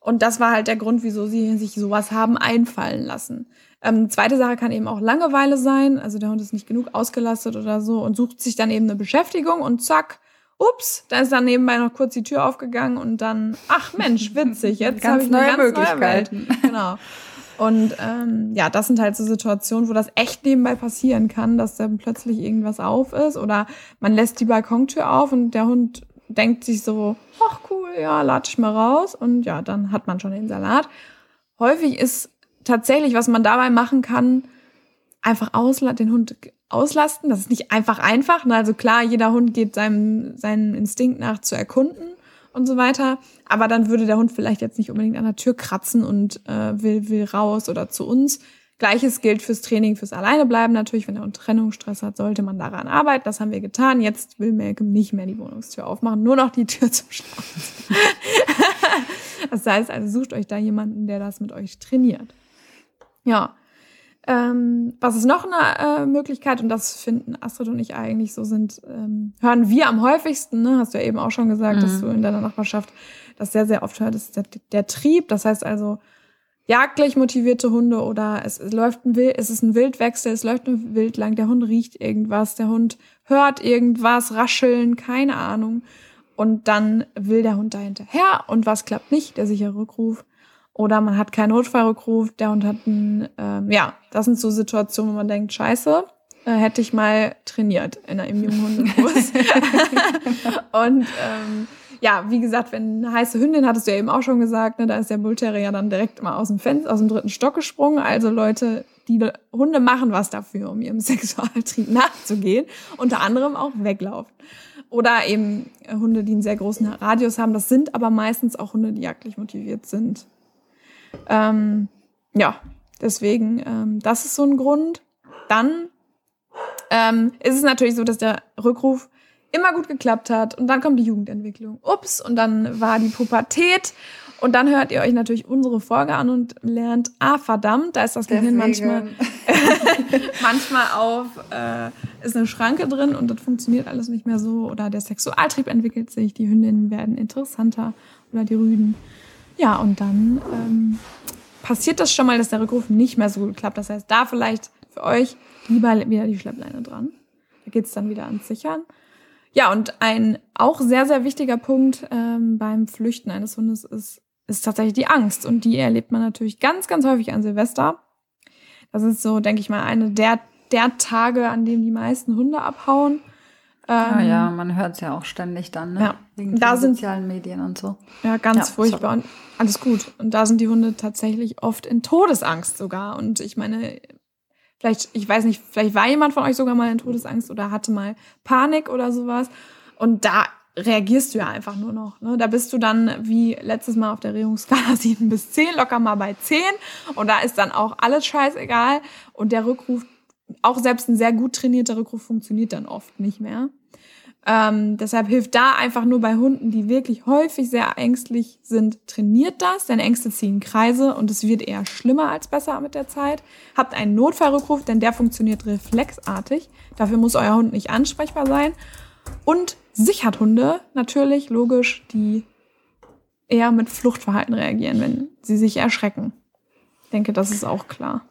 Und das war halt der Grund, wieso sie sich sowas haben einfallen lassen. Ähm, zweite Sache kann eben auch Langeweile sein. Also der Hund ist nicht genug ausgelastet oder so und sucht sich dann eben eine Beschäftigung und zack, ups, da ist dann nebenbei noch kurz die Tür aufgegangen und dann, ach Mensch, witzig, jetzt habe ich eine neue ganz Möglichkeiten. Neue Welt. Genau. Und ähm, ja, das sind halt so Situationen, wo das echt nebenbei passieren kann, dass dann plötzlich irgendwas auf ist oder man lässt die Balkontür auf und der Hund denkt sich so, ach cool, ja, lade ich mal raus und ja, dann hat man schon den Salat. Häufig ist tatsächlich, was man dabei machen kann, einfach ausla den Hund auslasten. Das ist nicht einfach einfach. Ne? Also klar, jeder Hund geht seinem, seinem Instinkt nach zu erkunden und so weiter. Aber dann würde der Hund vielleicht jetzt nicht unbedingt an der Tür kratzen und äh, will, will raus oder zu uns. Gleiches gilt fürs Training, fürs Alleinebleiben natürlich. Wenn der Hund Trennungsstress hat, sollte man daran arbeiten. Das haben wir getan. Jetzt will Malcolm nicht mehr die Wohnungstür aufmachen, nur noch die Tür zum Schlafen. das heißt also, sucht euch da jemanden, der das mit euch trainiert. Ja, ähm, was ist noch eine äh, Möglichkeit, und das finden Astrid und ich eigentlich so sind, ähm, hören wir am häufigsten, ne? hast du ja eben auch schon gesagt, mhm. dass du in deiner Nachbarschaft das sehr, sehr oft hört, ist der, der Trieb. Das heißt also, jagdlich motivierte Hunde oder es, es läuft ein Wild, es ist ein Wildwechsel, es läuft ein Wild lang, der Hund riecht irgendwas, der Hund hört irgendwas, rascheln, keine Ahnung. Und dann will der Hund da hinterher und was klappt nicht? Der sichere Rückruf. Oder man hat keinen Notfallrückruf, der Hund hat einen, ähm, ja, das sind so Situationen, wo man denkt, scheiße, äh, hätte ich mal trainiert in einem Junghundekurs. und ähm, ja, wie gesagt, wenn eine heiße Hündin, hattest du ja eben auch schon gesagt, ne, da ist der Bullterrier dann direkt mal aus dem Fenster, aus dem dritten Stock gesprungen. Also Leute, die Hunde machen was dafür, um ihrem Sexualtrieb nachzugehen. Unter anderem auch weglaufen. Oder eben Hunde, die einen sehr großen Radius haben. Das sind aber meistens auch Hunde, die jagdlich motiviert sind. Ähm, ja, deswegen, ähm, das ist so ein Grund. Dann ähm, ist es natürlich so, dass der Rückruf immer gut geklappt hat und dann kommt die Jugendentwicklung. Ups, und dann war die Pubertät und dann hört ihr euch natürlich unsere Folge an und lernt, ah verdammt, da ist das Gehirn manchmal manchmal auf, äh, ist eine Schranke drin und das funktioniert alles nicht mehr so oder der Sexualtrieb entwickelt sich, die Hündinnen werden interessanter oder die Rüden. Ja, und dann ähm, passiert das schon mal, dass der Rückruf nicht mehr so gut klappt. Das heißt, da vielleicht für euch lieber wieder die Schleppleine dran. Da geht's dann wieder ans Sichern. Ja, und ein auch sehr, sehr wichtiger Punkt ähm, beim Flüchten eines Hundes ist, ist tatsächlich die Angst. Und die erlebt man natürlich ganz, ganz häufig an Silvester. Das ist so, denke ich mal, eine der, der Tage, an dem die meisten Hunde abhauen. Ah, ähm, ja, man hört es ja auch ständig dann, ne? Ja. Wegen da sind, sozialen Medien und so. Ja, ganz ja, furchtbar. Und alles gut. Und da sind die Hunde tatsächlich oft in Todesangst sogar. Und ich meine, vielleicht, ich weiß nicht, vielleicht war jemand von euch sogar mal in Todesangst oder hatte mal Panik oder sowas. Und da reagierst du ja einfach nur noch. Ne? Da bist du dann wie letztes Mal auf der Regungsskala 7 bis 10, locker mal bei 10. Und da ist dann auch alles scheißegal. Und der Rückruf, auch selbst ein sehr gut trainierter Rückruf funktioniert dann oft nicht mehr. Ähm, deshalb hilft da einfach nur bei Hunden, die wirklich häufig sehr ängstlich sind, trainiert das, denn Ängste ziehen Kreise und es wird eher schlimmer als besser mit der Zeit. Habt einen Notfallrückruf, denn der funktioniert reflexartig. Dafür muss euer Hund nicht ansprechbar sein. Und Sicherthunde, natürlich, logisch, die eher mit Fluchtverhalten reagieren, wenn sie sich erschrecken. Ich denke, das ist auch klar.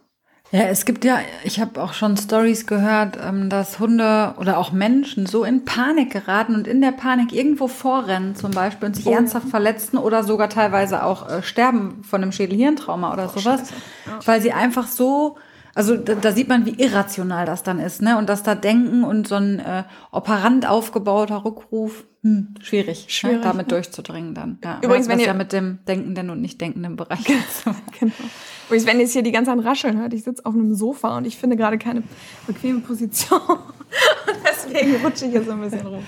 Ja, es gibt ja, ich habe auch schon Stories gehört, ähm, dass Hunde oder auch Menschen so in Panik geraten und in der Panik irgendwo vorrennen zum Beispiel und sich Oh. ernsthaft verletzen oder sogar teilweise auch äh, sterben von einem Schädelhirntrauma oder sowas, Scheiße. Ja. weil sie einfach so, also da, da sieht man, wie irrational das dann ist, ne? Und dass da Denken und so ein äh, operant aufgebauter Rückruf, hm, schwierig, Schwierig, ne? damit ne? durchzudringen dann. Ja, Übrigens, was wenn ihr- ja mit dem denkenden und nicht denkenden Bereich Genau. Übrigens, wenn ihr jetzt hier die ganze Zeit rascheln hört, ich sitze auf einem Sofa und ich finde gerade keine bequeme Position. Und deswegen rutsche ich jetzt so ein bisschen rum.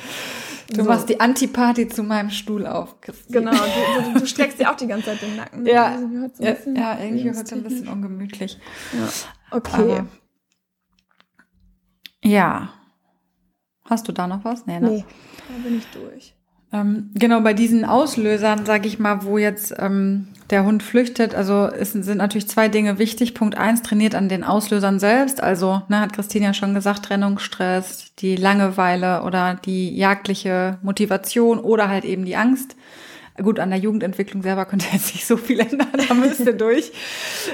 Du So. machst die Antiparty zu meinem Stuhl auf, Christine. Genau, du, du, du streckst dir auch die ganze Zeit den Nacken. Ja, Also, ja, ja irgendwie wird es ein bisschen ungemütlich. Ja. Okay. Aber, ja. Hast du da noch was? Nee, ne? nee, da bin ich durch. Ähm, genau, bei diesen Auslösern, sage ich mal, wo jetzt ähm, der Hund flüchtet, also es sind natürlich zwei Dinge wichtig. Punkt eins, trainiert an den Auslösern selbst. Also, ne, hat Christine ja schon gesagt, Trennungsstress, die Langeweile oder die jagdliche Motivation oder halt eben die Angst. Gut, an der Jugendentwicklung selber könnte jetzt nicht so viel ändern, da müsste durch.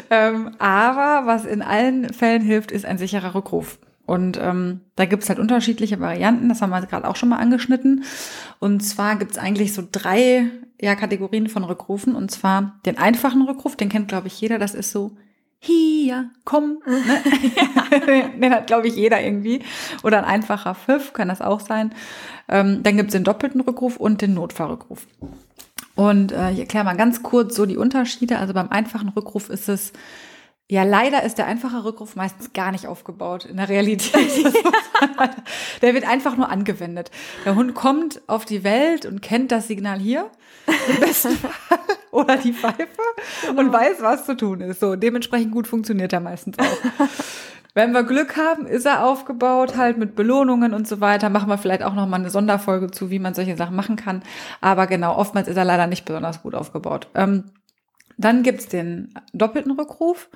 Ähm, aber was in allen Fällen hilft, ist ein sicherer Rückruf. Und ähm, da gibt's halt unterschiedliche Varianten, das haben wir gerade auch schon mal angeschnitten. Und zwar gibt's eigentlich so drei ja, Kategorien von Rückrufen. Und zwar den einfachen Rückruf, den kennt, glaube ich, jeder. Das ist so, hier, komm. Ne? den hat, glaube ich, jeder irgendwie. Oder ein einfacher Pfiff, kann das auch sein. Ähm, dann gibt's den doppelten Rückruf und den Notfallrückruf. Und äh, ich erkläre mal ganz kurz so die Unterschiede. Also beim einfachen Rückruf ist es, ja, leider ist der einfache Rückruf meistens gar nicht aufgebaut in der Realität. Der wird einfach nur angewendet. Der Hund kommt auf die Welt und kennt das Signal hier, im besten Fall, oder die Pfeife und weiß, was zu tun ist. So, dementsprechend gut funktioniert er meistens auch. Wenn wir Glück haben, ist er aufgebaut, halt mit Belohnungen und so weiter. Machen wir vielleicht auch noch mal eine Sonderfolge zu, wie man solche Sachen machen kann. Aber genau, oftmals ist er leider nicht besonders gut aufgebaut. Ähm, dann gibt's den doppelten Rückruf.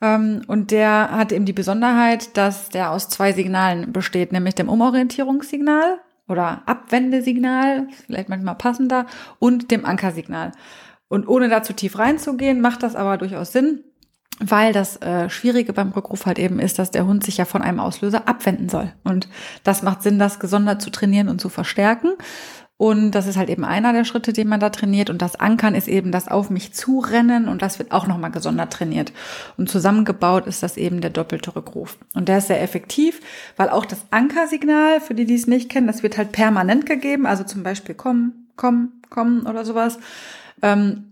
Ähm, und der hat eben die Besonderheit, dass der aus zwei Signalen besteht, nämlich dem Umorientierungssignal oder Abwendesignal, vielleicht manchmal passender, und dem Ankersignal. Und ohne da zu tief reinzugehen, macht das aber durchaus Sinn, weil das äh, Schwierige beim Rückruf halt eben ist, dass der Hund sich ja von einem Auslöser abwenden soll. Und das macht Sinn, das gesondert zu trainieren und zu verstärken. Und das ist halt eben einer der Schritte, den man da trainiert. Und das Ankern ist eben das auf mich zurennen und das wird auch nochmal gesondert trainiert. Und zusammengebaut ist das eben der doppelte Rückruf. Und der ist sehr effektiv, weil auch das Ankersignal, für die, die es nicht kennen, das wird halt permanent gegeben. Also zum Beispiel komm, komm, komm oder sowas. Ähm,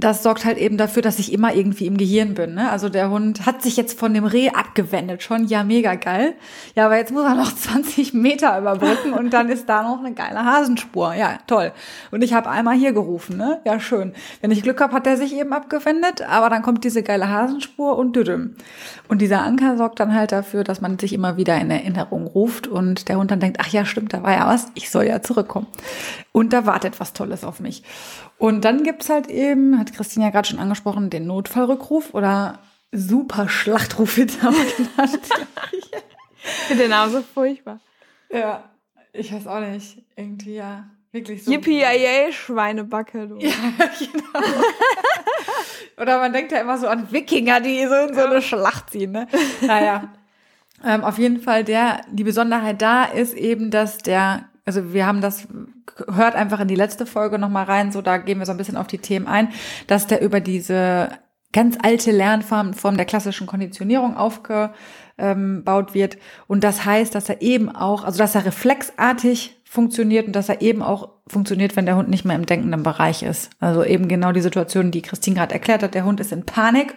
das sorgt halt eben dafür, dass ich immer irgendwie im Gehirn bin. Ne? Also der Hund hat sich jetzt von dem Reh abgewendet, schon ja mega geil. Ja, aber jetzt muss er noch 20 Meter überbrücken und dann ist da noch eine geile Hasenspur. Ja, toll. Und ich habe einmal hier gerufen, ne? Ja, schön. Wenn ich Glück habe, hat er sich eben abgewendet, aber dann kommt diese geile Hasenspur und düdüm. Und dieser Anker sorgt dann halt dafür, dass man sich immer wieder in Erinnerung ruft und der Hund dann denkt, ach ja, stimmt, da war ja was, ich soll ja zurückkommen. Und da wartet was Tolles auf mich. Und dann gibt's halt eben, hat Christine ja gerade schon angesprochen, den Notfallrückruf oder Super-Schlachtruf wird er aber genannt. Ich finde den Namen so furchtbar. ja, ich weiß auch nicht. Irgendwie ja, wirklich so. Yippie, Schweinebacke, du. Ja, genau. Oder man denkt ja immer so an Wikinger, die so in so eine Schlacht ziehen. Ne? Naja, ähm, auf jeden Fall der, die Besonderheit da ist eben, dass der, also wir haben das, hört einfach in die letzte Folge nochmal rein, so da gehen wir so ein bisschen auf die Themen ein, dass der über diese ganz alte Lernform Form der klassischen Konditionierung aufgebaut wird. Und das heißt, dass er eben auch, also dass er reflexartig funktioniert und dass er eben auch funktioniert, wenn der Hund nicht mehr im denkenden Bereich ist. Also eben genau die Situation, die Christine gerade erklärt hat. Der Hund ist in Panik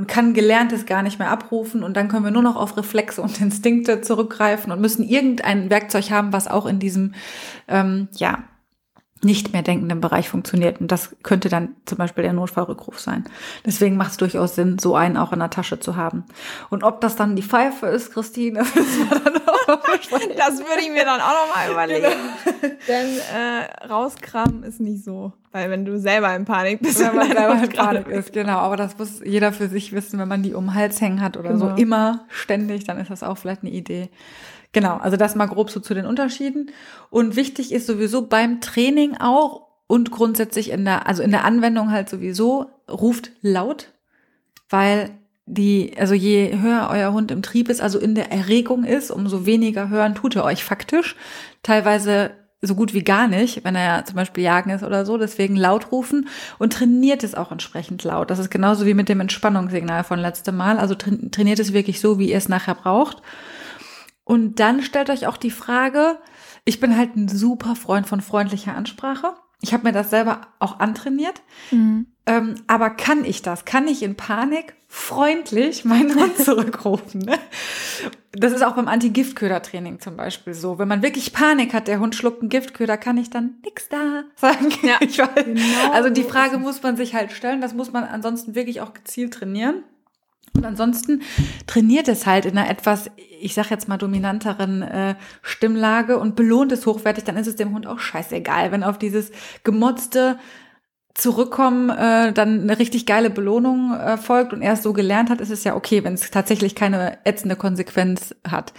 und kann Gelerntes gar nicht mehr abrufen. Und dann können wir nur noch auf Reflexe und Instinkte zurückgreifen und müssen irgendein Werkzeug haben, was auch in diesem, ähm, ja, nicht mehr denkenden Bereich funktioniert. Und das könnte dann zum Beispiel der Notfallrückruf sein. Deswegen macht es durchaus Sinn, so einen auch in der Tasche zu haben. Und ob das dann die Pfeife ist, Christine, das. Das würde ich mir dann auch noch mal überlegen. Denn äh, rauskramen ist nicht so Weil wenn du selber in Panik bist, wenn man selber in gerade- Panik ist, genau. Aber das muss jeder für sich wissen, wenn man die um den Hals hängen hat oder Genau. so immer ständig, dann ist das auch vielleicht eine Idee. Genau, also das mal grob so zu den Unterschieden. Und wichtig ist sowieso beim Training auch und grundsätzlich in der, also in der Anwendung halt sowieso, ruft laut, weil die, also je höher euer Hund im Trieb ist, also in der Erregung ist, umso weniger hören tut er euch faktisch. Teilweise so gut wie gar nicht, wenn er zum Beispiel jagen ist oder so. Deswegen laut rufen und trainiert es auch entsprechend laut. Das ist genauso wie mit dem Entspannungssignal von letztem Mal. Also tra- trainiert es wirklich so, wie ihr es nachher braucht. Und dann stellt euch auch die Frage, ich bin halt ein super Freund von freundlicher Ansprache. Ich habe mir das selber auch antrainiert. Mhm. Ähm, aber kann ich das? Kann ich in Panik freundlich meinen Hund zurückrufen? Ne? Das ist auch beim Anti-Giftköder-Training zum Beispiel so. Wenn man wirklich Panik hat, der Hund schluckt einen Giftköder, kann ich dann nix da sagen. Ja, ich weiß. genau also die Frage muss man sich halt stellen. Das muss man ansonsten wirklich auch gezielt trainieren. Und ansonsten trainiert es halt in einer etwas, ich sag jetzt mal, dominanteren äh, Stimmlage und belohnt es hochwertig, dann ist es dem Hund auch scheißegal, wenn auf dieses gemotzte Zurückkommen äh, dann eine richtig geile Belohnung äh, folgt und er es so gelernt hat, ist es ja okay, wenn es tatsächlich keine ätzende Konsequenz hat.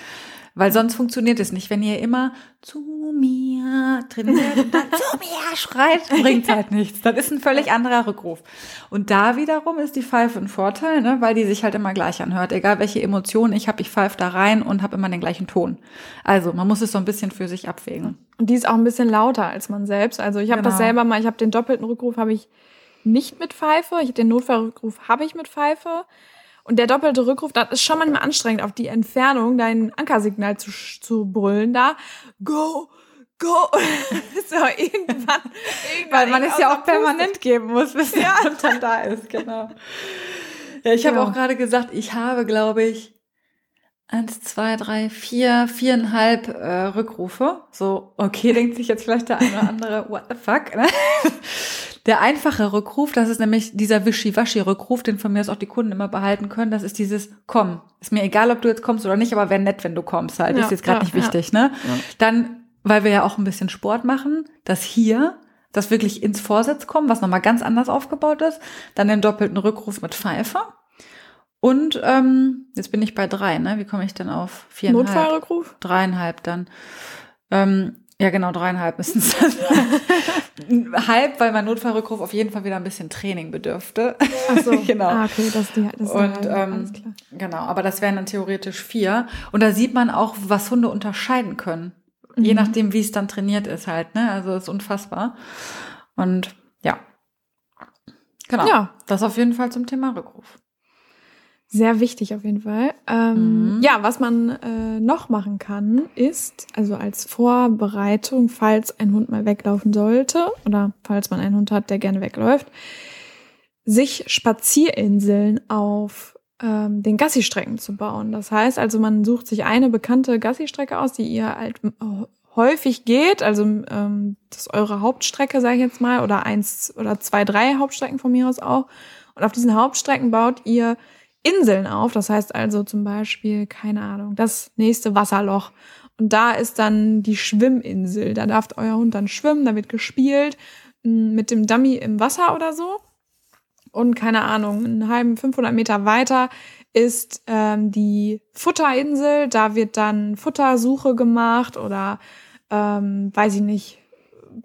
Weil sonst funktioniert es nicht. Wenn ihr immer zu mir trainiert und dann zu mir schreit, bringt halt nichts. Das ist ein völlig anderer Rückruf. Und da wiederum ist die Pfeife ein Vorteil, ne, weil die sich halt immer gleich anhört. Egal welche Emotionen ich habe, ich pfeife da rein und habe immer den gleichen Ton. Also man muss es so ein bisschen für sich abwägen. Und die ist auch ein bisschen lauter als man selbst. Also ich habe das Genau. selber mal, ich habe den doppelten Rückruf habe ich nicht mit Pfeife, ich, den Notfallrückruf habe ich mit Pfeife. Und der doppelte Rückruf, das ist schon manchmal anstrengend, auf die Entfernung dein Ankersignal zu, zu brüllen da. Go, go. so, irgendwann, irgendwann Weil man es ja auch der Puste. permanent geben muss, bis der Hund dann da ist, genau. Ja, ich habe Ja. auch gerade gesagt, ich habe, glaube ich, eins, zwei, drei, vier, viereinhalb äh, Rückrufe. So, okay, denkt sich jetzt vielleicht der eine oder andere, what the fuck? Ne? Der einfache Rückruf, das ist nämlich dieser Wischiwaschi-Rückruf, den von mir aus auch die Kunden immer behalten können. Das ist dieses Komm. Ist mir egal, ob du jetzt kommst oder nicht, aber wäre nett, wenn du kommst halt. Ja, ist jetzt gerade ja, nicht wichtig, ne? Dann, weil wir ja auch ein bisschen Sport machen, das hier, das wirklich ins Vorsitz kommen, was nochmal ganz anders aufgebaut ist. Dann den doppelten Rückruf mit Pfeife. Und ähm, jetzt bin ich bei drei, ne? Wie komme ich denn auf viereinhalb? Notfallrückruf? Dreieinhalb dann. Ähm, ja, genau, dreieinhalb müssen es dann. Halb, weil mein Notfallrückruf auf jeden Fall wieder ein bisschen Training bedürfte. Ach so. genau. Ah, okay, das ist die, das ist Und halbe, ähm, alles klar. genau, aber das wären dann theoretisch vier. Und da sieht man auch, was Hunde unterscheiden können. Je Mhm. nachdem, wie es dann trainiert ist halt, ne? Also ist unfassbar. Und ja. Genau. Ja. Das auf jeden Fall zum Thema Rückruf. Sehr wichtig auf jeden Fall. Ähm, Mhm. Ja, was man äh, noch machen kann, ist, also als Vorbereitung, falls ein Hund mal weglaufen sollte oder falls man einen Hund hat, der gerne wegläuft, sich Spazierinseln auf ähm, den Gassistrecken zu bauen. Das heißt also, man sucht sich eine bekannte Gassistrecke aus, die ihr halt äh, häufig geht, also ähm, das ist eure Hauptstrecke, sage ich jetzt mal, oder eins oder zwei, drei Hauptstrecken von mir aus auch. Und auf diesen Hauptstrecken baut ihr Inseln auf. Das heißt also zum Beispiel, keine Ahnung, das nächste Wasserloch. Und da ist dann die Schwimminsel. Da darf euer Hund dann schwimmen, da wird gespielt m, mit dem Dummy im Wasser oder so. Und keine Ahnung, einen halben 500 Meter weiter ist ähm, die Futterinsel. Da wird dann Futtersuche gemacht oder ähm, weiß ich nicht,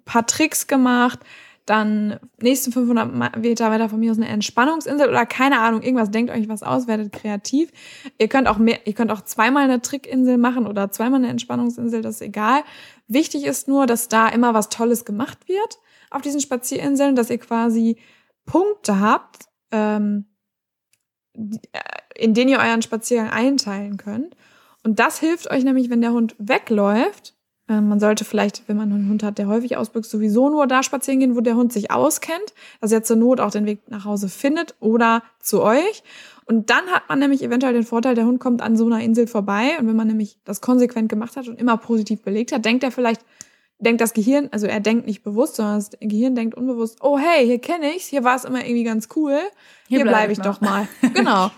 paar Tricks gemacht. Dann nächsten 500 Ma- Meter weiter von mir aus eine Entspannungsinsel oder keine Ahnung, irgendwas. Denkt euch was aus, werdet kreativ. Ihr könnt auch mehr, ihr könnt auch zweimal eine Trickinsel machen oder zweimal eine Entspannungsinsel, das ist egal. Wichtig ist nur, dass da immer was Tolles gemacht wird auf diesen Spazierinseln, dass ihr quasi Punkte habt, ähm, äh, in denen ihr euren Spaziergang einteilen könnt. Und das hilft euch nämlich, wenn der Hund wegläuft. Ähm, man sollte vielleicht, wenn man einen Hund hat, der häufig ausbüchst, sowieso nur da spazieren gehen, wo der Hund sich auskennt, dass er zur Not auch den Weg nach Hause findet oder zu euch. Und dann hat man nämlich eventuell den Vorteil, der Hund kommt an so einer Insel vorbei. Und wenn man nämlich das konsequent gemacht hat und immer positiv belegt hat, denkt er vielleicht, denkt das Gehirn, also er denkt nicht bewusst, sondern das Gehirn denkt unbewusst, oh hey, hier kenne ich's, hier war es immer irgendwie ganz cool, hier, bleib bleibe ich ich noch. doch mal. Genau.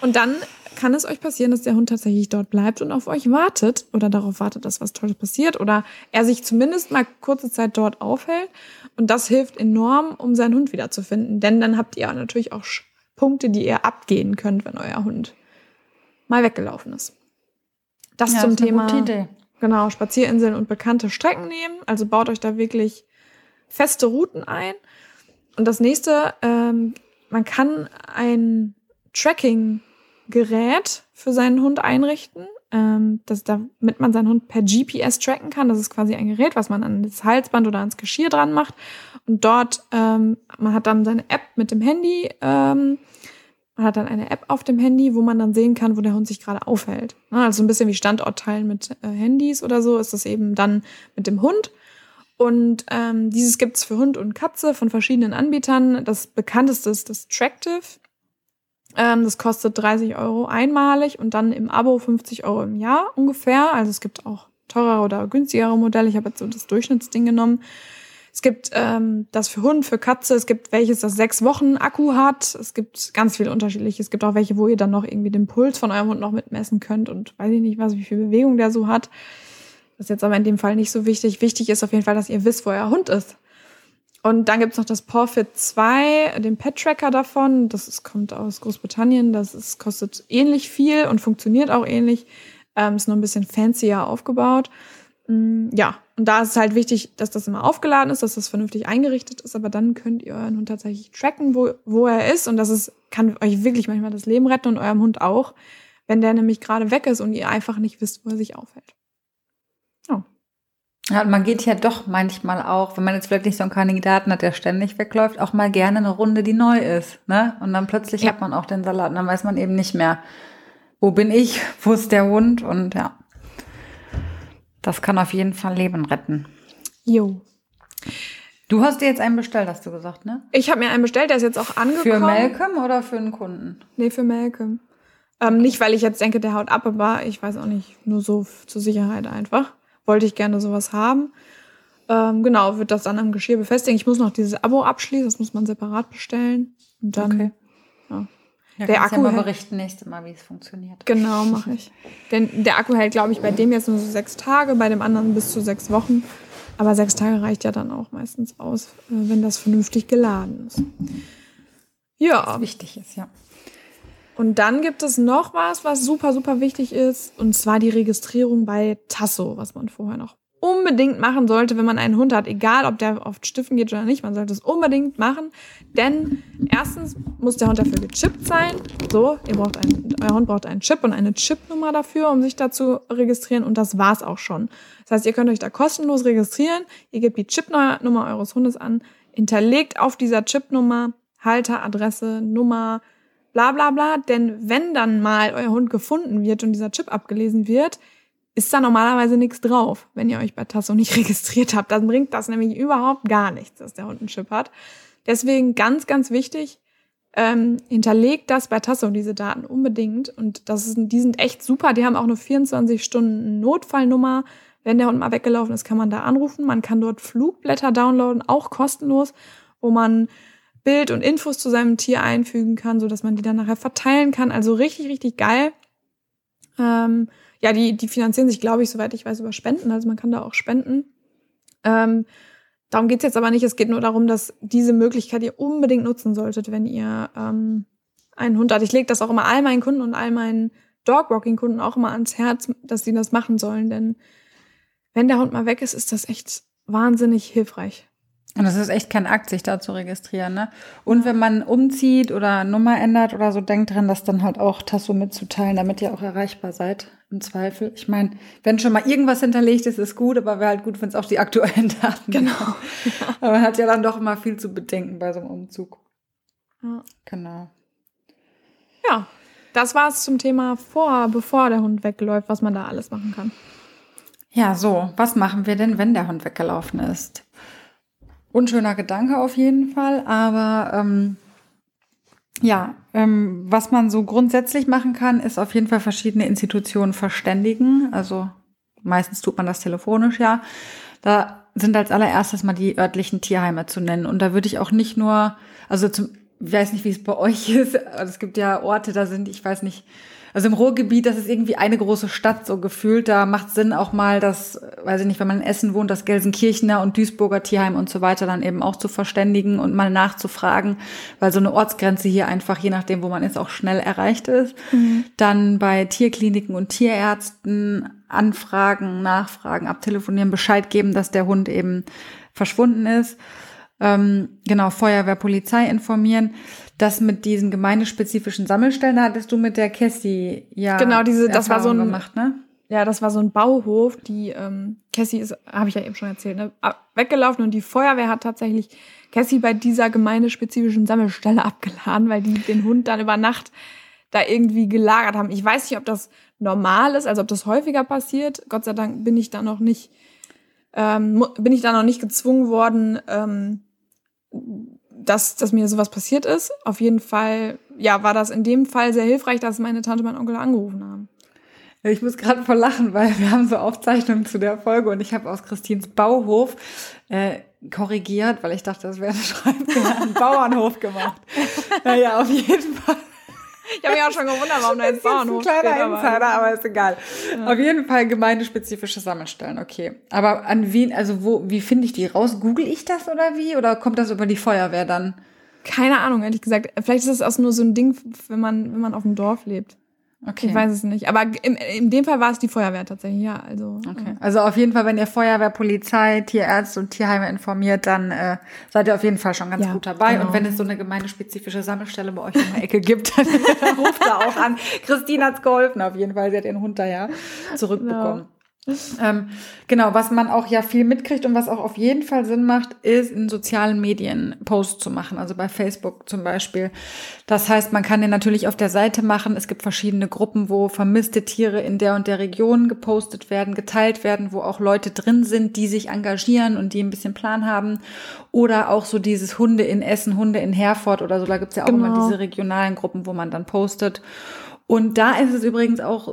Und dann kann es euch passieren, dass der Hund tatsächlich dort bleibt und auf euch wartet oder darauf wartet, dass was Tolles passiert oder er sich zumindest mal kurze Zeit dort aufhält. Und das hilft enorm, um seinen Hund wiederzufinden. Denn dann habt ihr natürlich auch Punkte, die ihr abgehen könnt, wenn euer Hund mal weggelaufen ist. Das Ja, zum eine Thema. Genau, Spazierinseln und bekannte Strecken nehmen. Also baut euch da wirklich feste Routen ein. Und das nächste, ähm, man kann ein Tracking-Gerät für seinen Hund einrichten, ähm, das, damit man seinen Hund per GPS tracken kann. Das ist quasi ein Gerät, was man an das Halsband oder ans Geschirr dran macht. Und dort, ähm, man hat dann seine App mit dem Handy, ähm, man hat dann eine App auf dem Handy, wo man dann sehen kann, wo der Hund sich gerade aufhält. Ne, Also ein bisschen wie Standortteilen mit äh, Handys oder so ist das eben dann mit dem Hund. Und ähm, dieses gibt's für Hund und Katze von verschiedenen Anbietern. Das bekannteste ist das Tractive. Ähm, das kostet 30 Euro einmalig und dann im Abo 50 Euro im Jahr ungefähr. Also es gibt auch teurere oder günstigere Modelle. Ich habe jetzt so das Durchschnittsding genommen. Es gibt ähm, das für Hund, für Katze. Es gibt welches, das sechs Wochen Akku hat. Es gibt ganz viele unterschiedliche. Es gibt auch welche, wo ihr dann noch irgendwie den Puls von eurem Hund noch mitmessen könnt und weiß ich nicht was, wie viel Bewegung der so hat. Das ist jetzt aber in dem Fall nicht so wichtig. Wichtig ist auf jeden Fall, dass ihr wisst, wo euer Hund ist. Und dann gibt's noch das Porfit 2, den Pet-Tracker davon. Das ist, kommt aus Großbritannien. Das ist, kostet ähnlich viel und funktioniert auch ähnlich. Ähm, ist nur ein bisschen fancier aufgebaut. Mm, ja, und da ist es halt wichtig, dass das immer aufgeladen ist, dass das vernünftig eingerichtet ist. Aber dann könnt ihr euren Hund tatsächlich tracken, wo, wo er ist. Und das ist, kann euch wirklich manchmal das Leben retten und eurem Hund auch, wenn der nämlich gerade weg ist und ihr einfach nicht wisst, wo er sich aufhält. Ja, und man geht ja doch manchmal auch, wenn man jetzt wirklich so einen Kandidaten hat, der ständig wegläuft, auch mal gerne eine Runde, die neu ist. Ne? Und dann plötzlich Ja. hat man auch den Salat und dann weiß man eben nicht mehr, wo bin ich, wo ist der Hund und ja. Das kann auf jeden Fall Leben retten. Jo. Du hast dir jetzt einen bestellt, hast du gesagt, ne? Ich habe mir einen bestellt, der ist jetzt auch angekommen. Für Malcolm oder für einen Kunden? Nee, für Malcolm. Ähm, nicht, weil ich jetzt denke, der haut ab, aber ich weiß auch nicht, nur so zur Sicherheit einfach. Wollte ich gerne sowas haben. Ähm, genau, wird das dann am Geschirr befestigen. Ich muss noch dieses Abo abschließen, das muss man separat bestellen. Und dann, Okay. ja. Ja, Der Akku ja mal berichten nächste Mal, wie es funktioniert. genau, mache ich. Denn der Akku hält, glaube ich, bei dem jetzt nur so sechs Tage, bei dem anderen bis zu sechs Wochen. Aber sechs Tage reicht ja dann auch meistens aus, äh, wenn das vernünftig geladen ist. Ja. Was wichtig ist, ja. Und dann gibt es noch was, was super, super wichtig ist, und zwar die Registrierung bei Tasso, was man vorher noch unbedingt machen sollte, wenn man einen Hund hat, egal ob der auf Stiften geht oder nicht, man sollte es unbedingt machen, denn erstens muss der Hund dafür gechippt sein. So, ihr braucht einen, euer Hund braucht einen Chip und eine Chipnummer dafür, um sich da zu registrieren und das war's auch schon. Das heißt, ihr könnt euch da kostenlos registrieren, ihr gebt die Chipnummer eures Hundes an, hinterlegt auf dieser Chipnummer Halter, Adresse, Nummer, bla bla bla. Denn wenn dann mal euer Hund gefunden wird und dieser Chip abgelesen wird, ist da normalerweise nichts drauf, wenn ihr euch bei Tasso nicht registriert habt. Dann bringt das nämlich überhaupt gar nichts, dass der Hund einen Chip hat. Deswegen ganz, ganz wichtig, ähm, hinterlegt das bei Tasso, diese Daten unbedingt. Und das ist, die sind echt super. Die haben auch eine 24 Stunden Notfallnummer. Wenn der Hund mal weggelaufen ist, kann man da anrufen. Man kann dort Flugblätter downloaden, auch kostenlos, wo man Bild und Infos zu seinem Tier einfügen kann, so dass man die dann nachher verteilen kann. Also richtig, richtig geil. Ähm, ja, die, die finanzieren sich, glaube ich, soweit ich weiß, über Spenden. Also man kann da auch spenden. Ähm, darum geht's jetzt aber nicht. Es geht nur darum, dass diese Möglichkeit ihr unbedingt nutzen solltet, wenn ihr ähm, einen Hund habt. Ich lege das auch immer all meinen Kunden und all meinen Dogwalking-Kunden auch immer ans Herz, dass sie das machen sollen. Denn wenn der Hund mal weg ist, ist das echt wahnsinnig hilfreich. Und es ist echt kein Akt, sich da zu registrieren, ne? Und wenn man umzieht oder Nummer ändert oder so, denkt dran, das dann halt auch Tasso mitzuteilen, damit ihr auch erreichbar seid, im Zweifel. Ich meine, wenn schon mal irgendwas hinterlegt ist, ist gut, aber wäre halt gut, wenn es auch die aktuellen Daten Genau. sind. Aber man hat ja dann doch immer viel zu bedenken bei so einem Umzug. Ja. Genau. Ja, das war's zum Thema vor, bevor der Hund wegläuft, was man da alles machen kann. Ja, so, was machen wir denn, wenn der Hund weggelaufen ist? Unschöner Gedanke auf jeden Fall, aber ähm, ja, ähm, was man so grundsätzlich machen kann, ist auf jeden Fall verschiedene Institutionen verständigen. Also meistens tut man das telefonisch, ja. Da sind als allererstes mal die örtlichen Tierheime zu nennen. Und da würde ich auch nicht nur, also zum, ich weiß nicht, wie es bei euch ist. Also es gibt ja Orte, da sind, ich weiß nicht, also im Ruhrgebiet, das ist irgendwie eine große Stadt so gefühlt. Da macht Sinn auch mal, dass, weiß ich nicht, wenn man in Essen wohnt, das Gelsenkirchener und Duisburger Tierheim und so weiter dann eben auch zu verständigen und mal nachzufragen, weil so eine Ortsgrenze hier einfach, je nachdem, wo man ist, auch schnell erreicht ist. Mhm. Dann bei Tierkliniken und Tierärzten anfragen, nachfragen, abtelefonieren, Bescheid geben, dass der Hund eben verschwunden ist. Ähm, genau, Feuerwehr, Polizei informieren das mit diesen gemeindespezifischen Sammelstellen, da hattest du mit der Cassie ja genau diese, das war so ein gemacht, ne? Ja, das war so ein Bauhof. Die ähm, Cassie ist, habe ich ja eben schon erzählt, ne, weggelaufen und die Feuerwehr hat tatsächlich Cassie bei dieser gemeindespezifischen Sammelstelle abgeladen, weil die den Hund dann über Nacht da irgendwie gelagert haben. Ich weiß nicht, ob das normal ist, also ob das häufiger passiert. Gott sei Dank bin ich da noch nicht, ähm, bin ich da noch nicht gezwungen worden, ähm, dass, dass mir sowas passiert ist. Auf jeden Fall, ja, war das in dem Fall sehr hilfreich, dass meine Tante und mein Onkel angerufen haben. Ich muss gerade voll lachen, weil wir haben so Aufzeichnungen zu der Folge und ich habe aus Christins Bauhof äh, korrigiert, weil ich dachte, das wäre eine Schreibfehler, einen Bauernhof gemacht. Naja, auf jeden Fall. Ich habe mich auch schon gewundert, warum da jetzt Bauernhof ist. Ein kleiner steht, Insider, aber, aber ist egal. Ja. Auf jeden Fall gemeindespezifische Sammelstellen, okay. Aber an wen, also wo, wie finde ich die raus? Google ich das oder wie? Oder kommt das über die Feuerwehr dann? Keine Ahnung, ehrlich gesagt. Vielleicht ist das auch nur so ein Ding, wenn man, wenn man auf dem Dorf lebt. Okay. Ich weiß es nicht. Aber im, in dem Fall war es die Feuerwehr tatsächlich, ja. Also, okay. Also auf jeden Fall, wenn ihr Feuerwehr, Polizei, Tierärzte und Tierheime informiert, dann äh, seid ihr auf jeden Fall schon ganz ja, gut dabei. Genau. Und wenn es so eine gemeindespezifische Sammelstelle bei euch in der Ecke gibt, dann ruft da auch an. Christine hat's geholfen, auf jeden Fall. Sie hat den Hund da ja zurückbekommen. Genau. Ähm, genau, was man auch ja viel mitkriegt und was auch auf jeden Fall Sinn macht, ist in sozialen Medien Posts zu machen, also bei Facebook zum Beispiel. Das heißt, man kann den natürlich auf der Seite machen. Es gibt verschiedene Gruppen, wo vermisste Tiere in der und der Region gepostet werden, geteilt werden, wo auch Leute drin sind, die sich engagieren und die ein bisschen Plan haben. Oder auch so dieses Hunde in Essen, Hunde in Herford oder so. Da gibt's ja auch genau. immer diese regionalen Gruppen, wo man dann postet. Und da ist es übrigens auch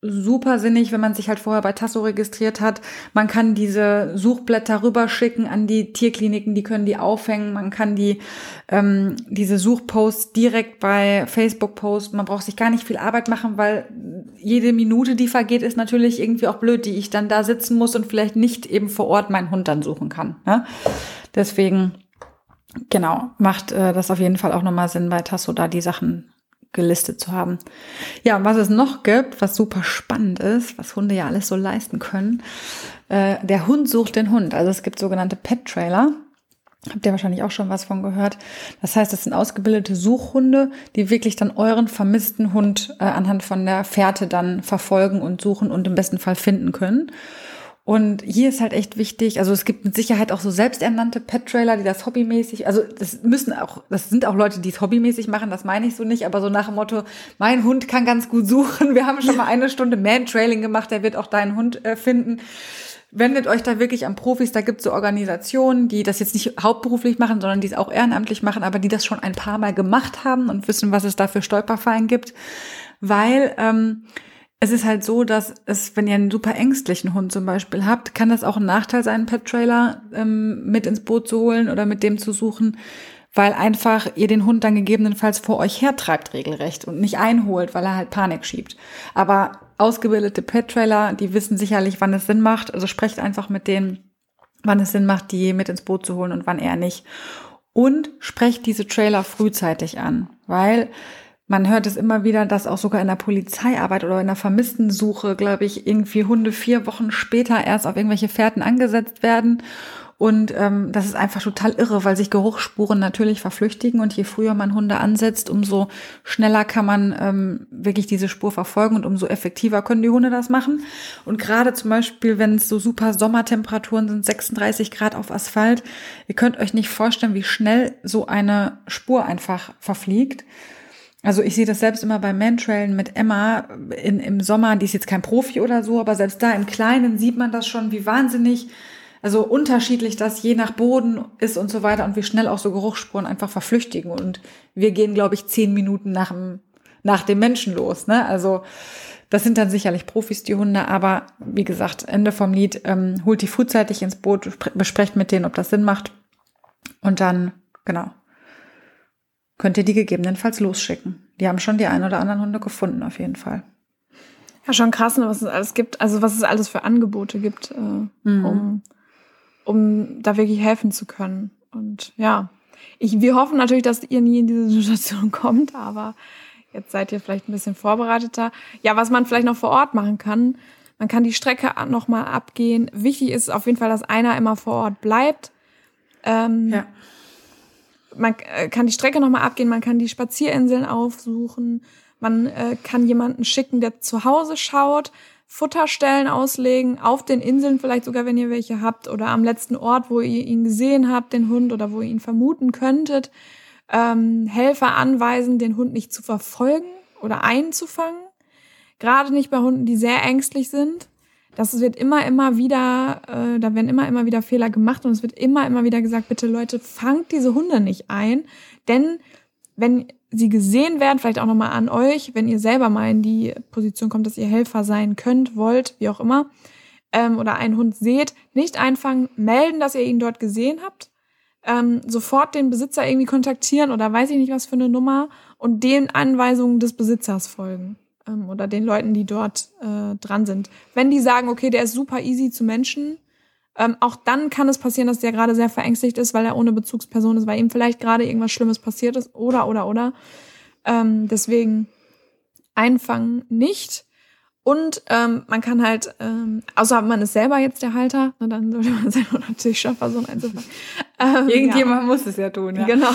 super sinnig, wenn man sich halt vorher bei Tasso registriert hat. Man kann diese Suchblätter rüberschicken an die Tierkliniken, die können die aufhängen. Man kann die ähm, diese Suchposts direkt bei Facebook posten. Man braucht sich gar nicht viel Arbeit machen, weil jede Minute, die vergeht, ist natürlich irgendwie auch blöd, die ich dann da sitzen muss und vielleicht nicht eben vor Ort meinen Hund dann suchen kann. Ne? Deswegen genau macht äh, das auf jeden Fall auch nochmal Sinn bei Tasso da die Sachen gelistet zu haben. Ja, und was es noch gibt, was super spannend ist, was Hunde ja alles so leisten können, äh, der Hund sucht den Hund. Also es gibt sogenannte Pet-Trailer. Habt ihr wahrscheinlich auch schon was von gehört. Das heißt, es sind ausgebildete Suchhunde, die wirklich dann euren vermissten Hund äh, anhand von der Fährte dann verfolgen und suchen und im besten Fall finden können. Und hier ist halt echt wichtig, also es gibt mit Sicherheit auch so selbsternannte Pet-Trailer, die das hobbymäßig, also das müssen auch, das sind auch Leute, die es hobbymäßig machen, das meine ich so nicht, aber so nach dem Motto, mein Hund kann ganz gut suchen. Wir haben schon mal eine Stunde Man-Trailing gemacht, der wird auch deinen Hund äh, finden. Wendet euch da wirklich an Profis, da gibt es so Organisationen, die das jetzt nicht hauptberuflich machen, sondern die es auch ehrenamtlich machen, aber die das schon ein paar Mal gemacht haben und wissen, was es da für Stolperfallen gibt. Weil ähm, es ist halt so, dass es, wenn ihr einen super ängstlichen Hund zum Beispiel habt, kann das auch ein Nachteil sein, einen Pet-Trailer ähm, mit ins Boot zu holen oder mit dem zu suchen, weil einfach ihr den Hund dann gegebenenfalls vor euch hertreibt regelrecht und nicht einholt, weil er halt Panik schiebt. Aber ausgebildete Pet-Trailer, die wissen sicherlich, wann es Sinn macht. Also sprecht einfach mit denen, wann es Sinn macht, die mit ins Boot zu holen und wann eher nicht. Und sprecht diese Trailer frühzeitig an, weil man hört es immer wieder, dass auch sogar in der Polizeiarbeit oder in der Vermisstensuche, glaube ich, irgendwie Hunde vier Wochen später erst auf irgendwelche Fährten angesetzt werden. Und ähm, das ist einfach total irre, weil sich Geruchsspuren natürlich verflüchtigen und je früher man Hunde ansetzt, umso schneller kann man ähm, wirklich diese Spur verfolgen und umso effektiver können die Hunde das machen. Und gerade zum Beispiel, wenn es so super Sommertemperaturen sind, 36 Grad auf Asphalt, ihr könnt euch nicht vorstellen, wie schnell so eine Spur einfach verfliegt. Also ich sehe das selbst immer beim Mantrailen mit Emma in, im Sommer, die ist jetzt kein Profi oder so, aber selbst da im Kleinen sieht man das schon, wie wahnsinnig, also unterschiedlich das je nach Boden ist und so weiter und wie schnell auch so Geruchsspuren einfach verflüchtigen. Und wir gehen, glaube ich, zehn Minuten nach dem, nach dem Menschen los. Ne? Also das sind dann sicherlich Profis, die Hunde, aber wie gesagt, Ende vom Lied, ähm, holt die frühzeitig ins Boot, besprecht mit denen, ob das Sinn macht. Und dann, genau, könnt ihr die gegebenenfalls losschicken. Die haben schon die ein oder anderen Hunde gefunden, auf jeden Fall. Ja, schon krass, ne, was es alles gibt, also was es alles für Angebote gibt, äh, mhm. um, um da wirklich helfen zu können. Und ja, ich, wir hoffen natürlich, dass ihr nie in diese Situation kommt, aber jetzt seid ihr vielleicht ein bisschen vorbereiteter. Ja, was man vielleicht noch vor Ort machen kann, man kann die Strecke nochmal abgehen. Wichtig ist auf jeden Fall, dass einer immer vor Ort bleibt. Ähm, ja. Man äh, kann die Strecke nochmal abgehen, man kann die Spazierinseln aufsuchen, man äh, kann jemanden schicken, der zu Hause schaut, Futterstellen auslegen, auf den Inseln vielleicht sogar, wenn ihr welche habt, oder am letzten Ort, wo ihr ihn gesehen habt, den Hund, oder wo ihr ihn vermuten könntet. Ähm, Helfer anweisen, den Hund nicht zu verfolgen oder einzufangen. Gerade nicht bei Hunden, die sehr ängstlich sind. Das wird immer, immer wieder, äh, da werden immer, immer wieder Fehler gemacht und es wird immer, immer wieder gesagt, bitte Leute, fangt diese Hunde nicht ein. Denn wenn sie gesehen werden, vielleicht auch nochmal an euch, wenn ihr selber mal in die Position kommt, dass ihr Helfer sein könnt, wollt, wie auch immer, ähm, oder einen Hund seht, nicht einfangen, melden, dass ihr ihn dort gesehen habt, ähm, sofort den Besitzer irgendwie kontaktieren oder weiß ich nicht was für eine Nummer und den Anweisungen des Besitzers folgen ähm, oder den Leuten, die dort äh, dran sind. Wenn die sagen, okay, der ist super easy zu Menschen, ähm, auch dann kann es passieren, dass der gerade sehr verängstigt ist, weil er ohne Bezugsperson ist, weil ihm vielleicht gerade irgendwas Schlimmes passiert ist oder, oder, oder. Ähm, deswegen einfangen nicht. Und ähm, man kann halt, ähm, außer man ist selber jetzt der Halter, ne, dann sollte man selber natürlich schon versuchen einzufangen. Ähm, Irgendjemand ja. muss es ja tun, ja. Genau.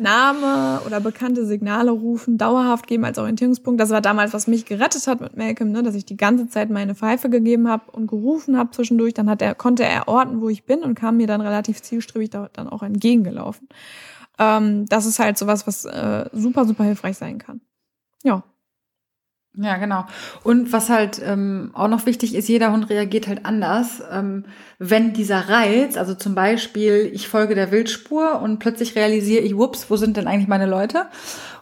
Name oder bekannte Signale rufen, dauerhaft geben als Orientierungspunkt. Das war damals, was mich gerettet hat mit Malcolm, ne, dass ich die ganze Zeit meine Pfeife gegeben habe und gerufen habe zwischendurch. Dann hat er, konnte er orten, wo ich bin und kam mir dann relativ zielstrebig da, dann auch entgegengelaufen. Ähm, das ist halt sowas, was äh, super, super hilfreich sein kann. Ja. Ja, genau. Und was halt ähm, auch noch wichtig ist, jeder Hund reagiert halt anders. Ähm, wenn dieser Reiz, also zum Beispiel, ich folge der Wildspur und plötzlich realisiere ich, whoops, wo sind denn eigentlich meine Leute?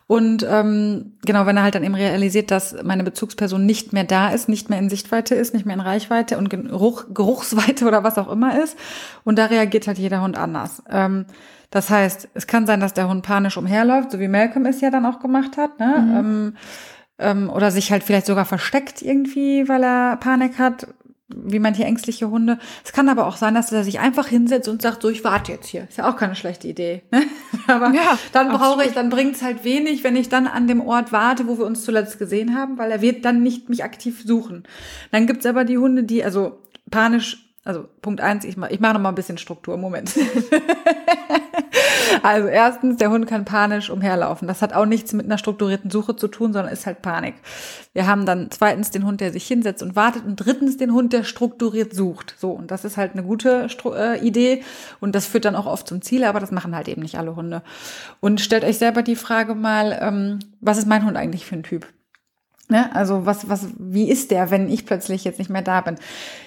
Und ähm, genau, wenn er halt dann eben realisiert, dass meine Bezugsperson nicht mehr da ist, nicht mehr in Sichtweite ist, nicht mehr in Reichweite und Geruch, Geruchsweite oder was auch immer ist. Und da reagiert halt jeder Hund anders. Ähm, das heißt, es kann sein, dass der Hund panisch umherläuft, so wie Malcolm es ja dann auch gemacht hat. Ne? Mhm. Ähm, ähm, oder sich halt vielleicht sogar versteckt irgendwie, weil er Panik hat, wie manche ängstliche Hunde. Es kann aber auch sein, dass er sich einfach hinsetzt und sagt, so, ich warte jetzt hier. Ist ja auch keine schlechte Idee. Ne? aber ja, dann brauche ich, dann bringt's halt wenig, wenn ich dann an dem Ort warte, wo wir uns zuletzt gesehen haben, weil er wird dann nicht mich aktiv suchen. Dann gibt's aber die Hunde, die, also panisch also Punkt eins, ich mache ich mach noch mal ein bisschen Struktur. Moment. also erstens, der Hund kann panisch umherlaufen. Das hat auch nichts mit einer strukturierten Suche zu tun, sondern ist halt Panik. Wir haben dann zweitens den Hund, der sich hinsetzt und wartet und drittens den Hund, der strukturiert sucht. So, und das ist halt eine gute Stru äh, Idee und das führt dann auch oft zum Ziel, aber das machen halt eben nicht alle Hunde. Und stellt euch selber die Frage mal, ähm, was ist mein Hund eigentlich für ein Typ? Ne? Also was, was, wie ist der, wenn ich plötzlich jetzt nicht mehr da bin?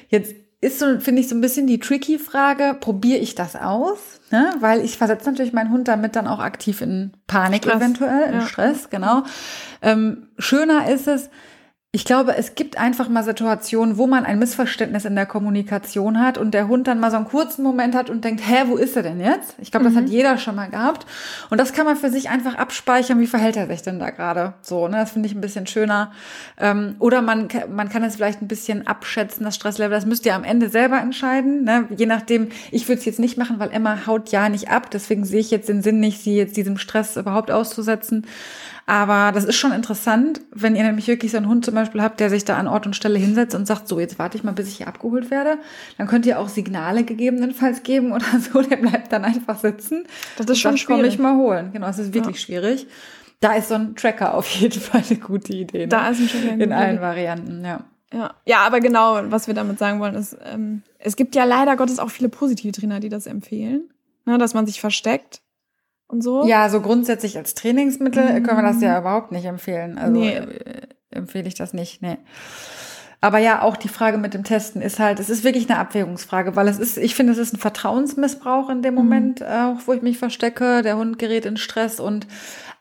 Jetzt ist so, finde ich, so ein bisschen die tricky Frage, probiere ich das aus? Ne? Weil ich versetze natürlich meinen Hund damit dann auch aktiv in Panik Stress. eventuell, in ja. Stress, genau. Ähm, schöner ist es, ich glaube, es gibt einfach mal Situationen, wo man ein Missverständnis in der Kommunikation hat und der Hund dann mal so einen kurzen Moment hat und denkt, hä, wo ist er denn jetzt? Ich glaube, das hat mhm. jeder schon mal gehabt. Und das kann man für sich einfach abspeichern, wie verhält er sich denn da gerade? So, ne, das finde ich ein bisschen schöner. Ähm, oder man, man kann es vielleicht ein bisschen abschätzen, das Stresslevel. Das müsst ihr am Ende selber entscheiden. Ne? Je nachdem, ich würde es jetzt nicht machen, weil Emma haut ja nicht ab. Deswegen sehe ich jetzt den Sinn nicht, sie jetzt diesem Stress überhaupt auszusetzen. Aber das ist schon interessant, wenn ihr nämlich wirklich so einen Hund zum Beispiel habt, der sich da an Ort und Stelle hinsetzt und sagt, so, jetzt warte ich mal, bis ich hier abgeholt werde. Dann könnt ihr auch Signale gegebenenfalls geben oder so, der bleibt dann einfach sitzen. Das ist schon schwierig. komme ich mal holen. Genau, es ist wirklich ja. schwierig. Da ist so ein Tracker auf jeden Fall eine gute Idee. Ne? Da ist ein Tracker. In allen Varianten, ja. Ja, ja, aber genau, was wir damit sagen wollen, ist, ähm, es gibt ja leider Gottes auch viele positive Trainer, die das empfehlen, ne, dass man sich versteckt und so. Ja, so grundsätzlich als Trainingsmittel mhm. können wir das ja überhaupt nicht empfehlen. Also nee. äh, empfehle ich das nicht. Nee. Aber ja, auch die Frage mit dem Testen ist halt, es ist wirklich eine Abwägungsfrage, weil es ist, ich finde, es ist ein Vertrauensmissbrauch in dem mhm. Moment, mhm. auch wo ich mich verstecke. Der Hund gerät in Stress und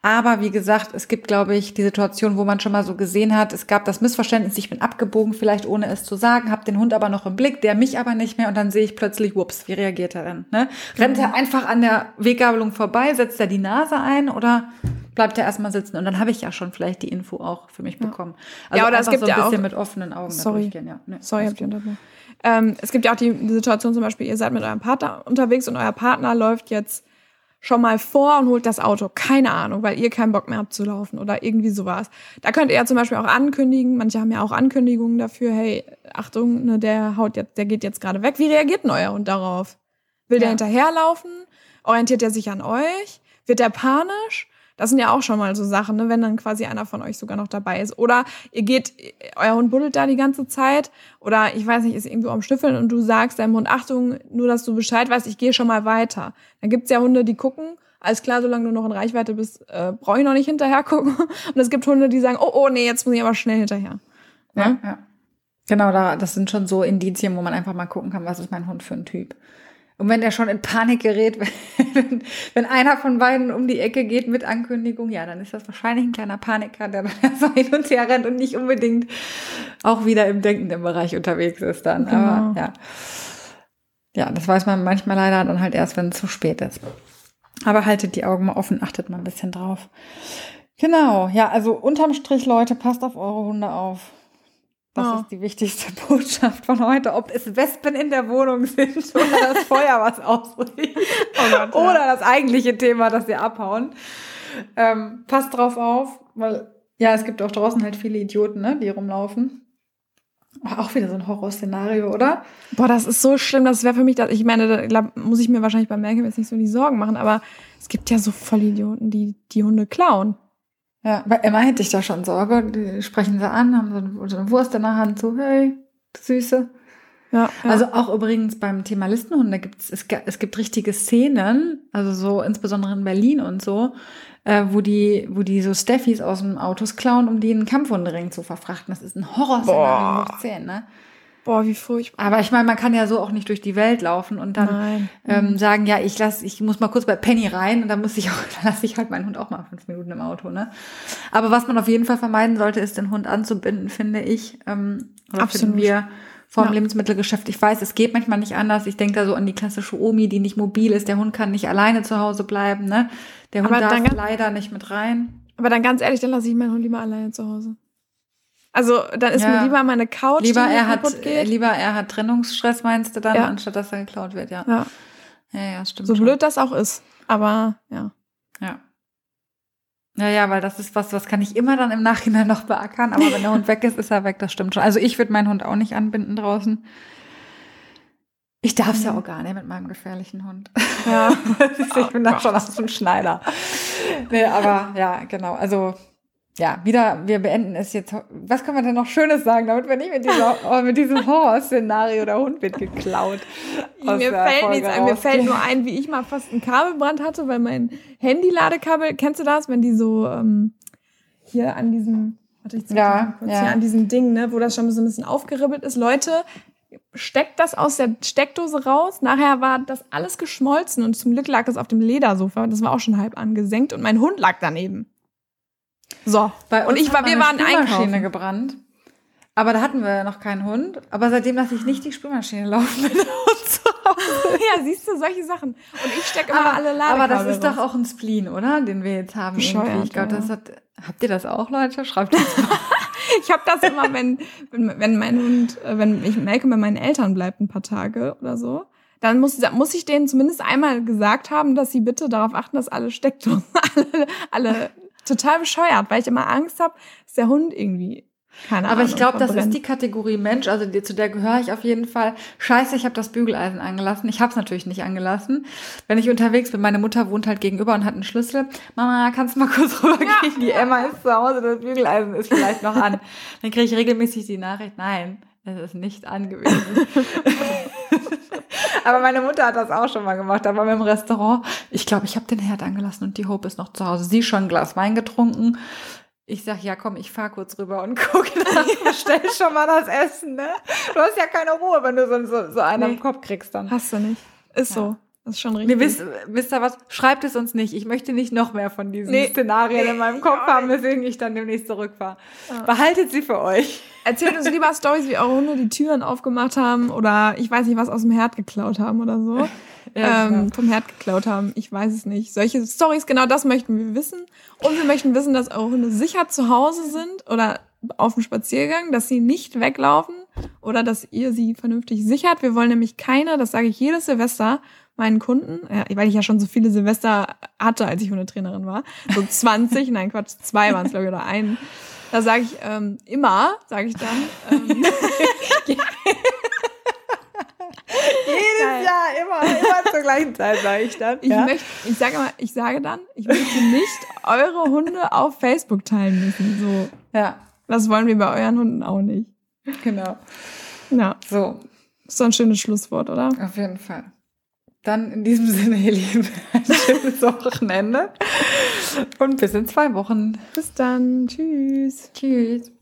Aber wie gesagt, es gibt, glaube ich, die Situation, wo man schon mal so gesehen hat, es gab das Missverständnis, ich bin abgebogen, vielleicht ohne es zu sagen, habe den Hund aber noch im Blick, der mich aber nicht mehr und dann sehe ich plötzlich, whoops, wie reagiert er denn? Ne? Rennt er einfach an der Weggabelung vorbei, setzt er die Nase ein oder bleibt er erstmal sitzen? Und dann habe ich ja schon vielleicht die Info auch für mich bekommen. Also Ja, oder es gibt so ein ja auch- bisschen mit offenen Augen Sorry. Ja, ne, Sorry, habt ihr unterbrochen. Ähm, es gibt ja auch die, die Situation zum Beispiel, ihr seid mit eurem Partner unterwegs und euer Partner läuft jetzt schon mal vor und holt das Auto. Keine Ahnung, weil ihr keinen Bock mehr habt zu laufen oder irgendwie sowas. Da könnt ihr ja zum Beispiel auch ankündigen, manche haben ja auch Ankündigungen dafür, hey, Achtung, ne, der haut jetzt, der geht jetzt gerade weg. Wie reagiert denn euer Hund darauf? Will der Ja. hinterherlaufen? Orientiert er sich an euch? Wird der panisch? Das sind ja auch schon mal so Sachen, ne, wenn dann quasi einer von euch sogar noch dabei ist. Oder ihr geht, euer Hund buddelt da die ganze Zeit. Oder ich weiß nicht, ist irgendwo am Schnüffeln und du sagst deinem Hund, Achtung, nur dass du Bescheid weißt, ich gehe schon mal weiter. Dann gibt's ja Hunde, die gucken, alles klar, solange du noch in Reichweite bist, äh, brauche ich noch nicht hinterher gucken. Und es gibt Hunde, die sagen, oh, oh, nee, jetzt muss ich aber schnell hinterher. Ja, ja. Genau, da, das sind schon so Indizien, wo man einfach mal gucken kann, was ist mein Hund für ein Typ. Und wenn der schon in Panik gerät, wenn, wenn einer von beiden um die Ecke geht mit Ankündigung, ja, dann ist das wahrscheinlich ein kleiner Paniker, der dann so hin und her rennt und nicht unbedingt auch wieder im denkenden Bereich unterwegs ist dann. Genau. Aber ja. Ja, das weiß man manchmal leider dann halt erst, wenn es zu spät ist. Aber haltet die Augen mal offen, achtet mal ein bisschen drauf. Genau, ja, also unterm Strich, Leute, passt auf eure Hunde auf. Das Ja. ist die wichtigste Botschaft von heute. Ob es Wespen in der Wohnung sind oder das Feuer, was ausbricht. Oh Gott, ja. Oder das eigentliche Thema, dass sie abhauen. Ähm, passt drauf auf, weil ja, es gibt auch draußen halt viele Idioten, ne, die rumlaufen. Auch wieder so ein Horrorszenario, oder? Boah, das ist so schlimm, das wäre für mich, das, ich meine, da muss ich mir wahrscheinlich beim Merken jetzt nicht so die Sorgen machen, aber es gibt ja so Vollidioten, die die Hunde klauen. Ja, bei Emma hätte ich da schon Sorge. Die sprechen sie an, haben so eine, Wurst in der Hand, so, hey, Süße. Ja, ja. Also auch übrigens beim Thema Listenhunde gibt es, es gibt richtige Szenen, also so insbesondere in Berlin und so, äh, wo die, wo die so Steffis aus dem Autos klauen, um die in einen Kampfhundering zu verfrachten. Das ist ein Horrorszenario hoch 10, ne? Boah, wie furchtbar. Aber ich meine, man kann ja so auch nicht durch die Welt laufen und dann ähm, sagen, ja, ich lass, ich muss mal kurz bei Penny rein und dann muss ich auch, dann lasse ich halt meinen Hund auch mal fünf Minuten im Auto, ne? Aber was man auf jeden Fall vermeiden sollte, ist den Hund anzubinden, finde ich. Ähm, oder Absolut. finden wir vom Ja. Lebensmittelgeschäft. Ich weiß, es geht manchmal nicht anders. Ich denke da so an die klassische Omi, die nicht mobil ist. Der Hund kann nicht alleine zu Hause bleiben, ne? Der Hund Aber darf leider nicht mit rein. Aber dann ganz ehrlich, dann lasse ich meinen Hund lieber alleine zu Hause. Also dann ist Ja. mir lieber meine Couch, Lieber die er hat, kaputt geht. lieber er hat Trennungsstress, meinst du dann, Ja. anstatt dass er geklaut wird, ja. ja, Ja, ja, stimmt. so schon. blöd das auch ist. Aber ja. Ja. Ja, ja, weil das ist was, was kann ich immer dann im Nachhinein noch beackern. Aber wenn der Hund weg ist, ist er weg, das stimmt schon. Also ich würde meinen Hund auch nicht anbinden draußen. Ich darf es ja auch gar nicht mit meinem gefährlichen Hund. Ja. ich bin da schon aus dem Schneider. Nee, aber ja, genau. Also ja, wieder, wir beenden es jetzt. Was kann man denn noch Schönes sagen, damit wir nicht mit, dieser, oh, mit diesem Horrorszenario, der Hund wird geklaut. mir fällt Folge nichts ein. Mir fällt nur ein, wie ich mal fast einen Kabelbrand hatte, weil mein Handy-Ladekabel, kennst du das, wenn die so ähm, hier an diesem, warte, ich Ja, kurz, ja. hier an diesem Ding, ne, wo das schon so ein bisschen aufgeribbelt ist. Leute, steckt das aus der Steckdose raus. Nachher war das alles geschmolzen und zum Glück lag es auf dem Ledersofa. Das war auch schon halb angesenkt und mein Hund lag daneben. So. Bei und uns ich war, wir waren Spülmaschine einkaufen. gebrannt. Aber da hatten wir noch keinen Hund. Aber seitdem lasse ich nicht die Spülmaschine laufen mit Hause. ja, siehst du, solche Sachen. Und ich stecke immer Aber, alle Ladekabel aber das ist raus. doch auch ein Spleen, oder? Den wir jetzt haben. Bescheuert, irgendwie. Ich glaube, das hat. Habt ihr das auch, Leute? Schreibt das mal. Ich habe das immer, wenn, wenn, wenn mein Hund, äh, wenn ich Melke bei meinen Eltern bleibt ein paar Tage oder so, dann muss, muss ich denen zumindest einmal gesagt haben, dass sie bitte darauf achten, dass alle Steckdosen, alle, alle total bescheuert, weil ich immer Angst habe, dass der Hund irgendwie keine Ahnung. Aber ich glaube, das ist die Kategorie Mensch, also die, zu der gehöre ich auf jeden Fall. Scheiße, ich habe das Bügeleisen angelassen. Ich habe es natürlich nicht angelassen. Wenn ich unterwegs bin, meine Mutter wohnt halt gegenüber und hat einen Schlüssel. Mama, kannst du mal kurz rübergehen? Die Emma ist zu Hause, das Bügeleisen ist vielleicht noch an. Dann kriege ich regelmäßig die Nachricht, nein, es ist nicht angewiesen. Aber meine Mutter hat das auch schon mal gemacht. Da waren wir im Restaurant. Ich glaube, ich habe den Herd angelassen und die Hope ist noch zu Hause. Sie schon ein Glas Wein getrunken. Ich sag, ja komm, ich fahr kurz rüber und gucke nach. Bestell schon mal das Essen, ne? Du hast ja keine Ruhe, wenn du so, so, so einen Nee. am Kopf kriegst dann. Hast du nicht. Ist Ja. so. Das ist schon richtig. Nee, wisst, wisst ihr was? Schreibt es uns nicht. Ich möchte nicht noch mehr von diesen Nee. Szenarien in meinem Kopf Ja. haben, weswegen ich dann demnächst zurückfahre. Behaltet sie für euch. Erzählt uns lieber Stories, wie eure Hunde die Türen aufgemacht haben oder ich weiß nicht, was aus dem Herd geklaut haben oder so. Ja, ähm, genau. vom Herd geklaut haben. Ich weiß es nicht. Solche Stories, genau das möchten wir wissen. Und wir möchten wissen, dass eure Hunde sicher zu Hause sind oder auf dem Spaziergang, dass sie nicht weglaufen oder dass ihr sie vernünftig sichert. Wir wollen nämlich keine, das sage ich jedes Silvester meinen Kunden, ja, weil ich ja schon so viele Silvester hatte, als ich Hundetrainerin war. So 20, nein Quatsch, zwei waren es glaube ich oder ein. Da sage ich ähm, immer, sage ich dann, ähm, Jedes Jahr, immer, immer zur gleichen Zeit, sage ich dann. Ich möchte, ich sage mal, ich sage dann, ich möchte nicht eure Hunde auf Facebook teilen müssen. So, ja, das wollen wir bei euren Hunden auch nicht. genau. Ja, So, ist doch ein schönes Schlusswort, oder? auf jeden Fall. Dann in diesem Sinne, ihr Lieben, ein schönes Wochenende. Und bis in zwei Wochen. Bis dann. Tschüss. Tschüss.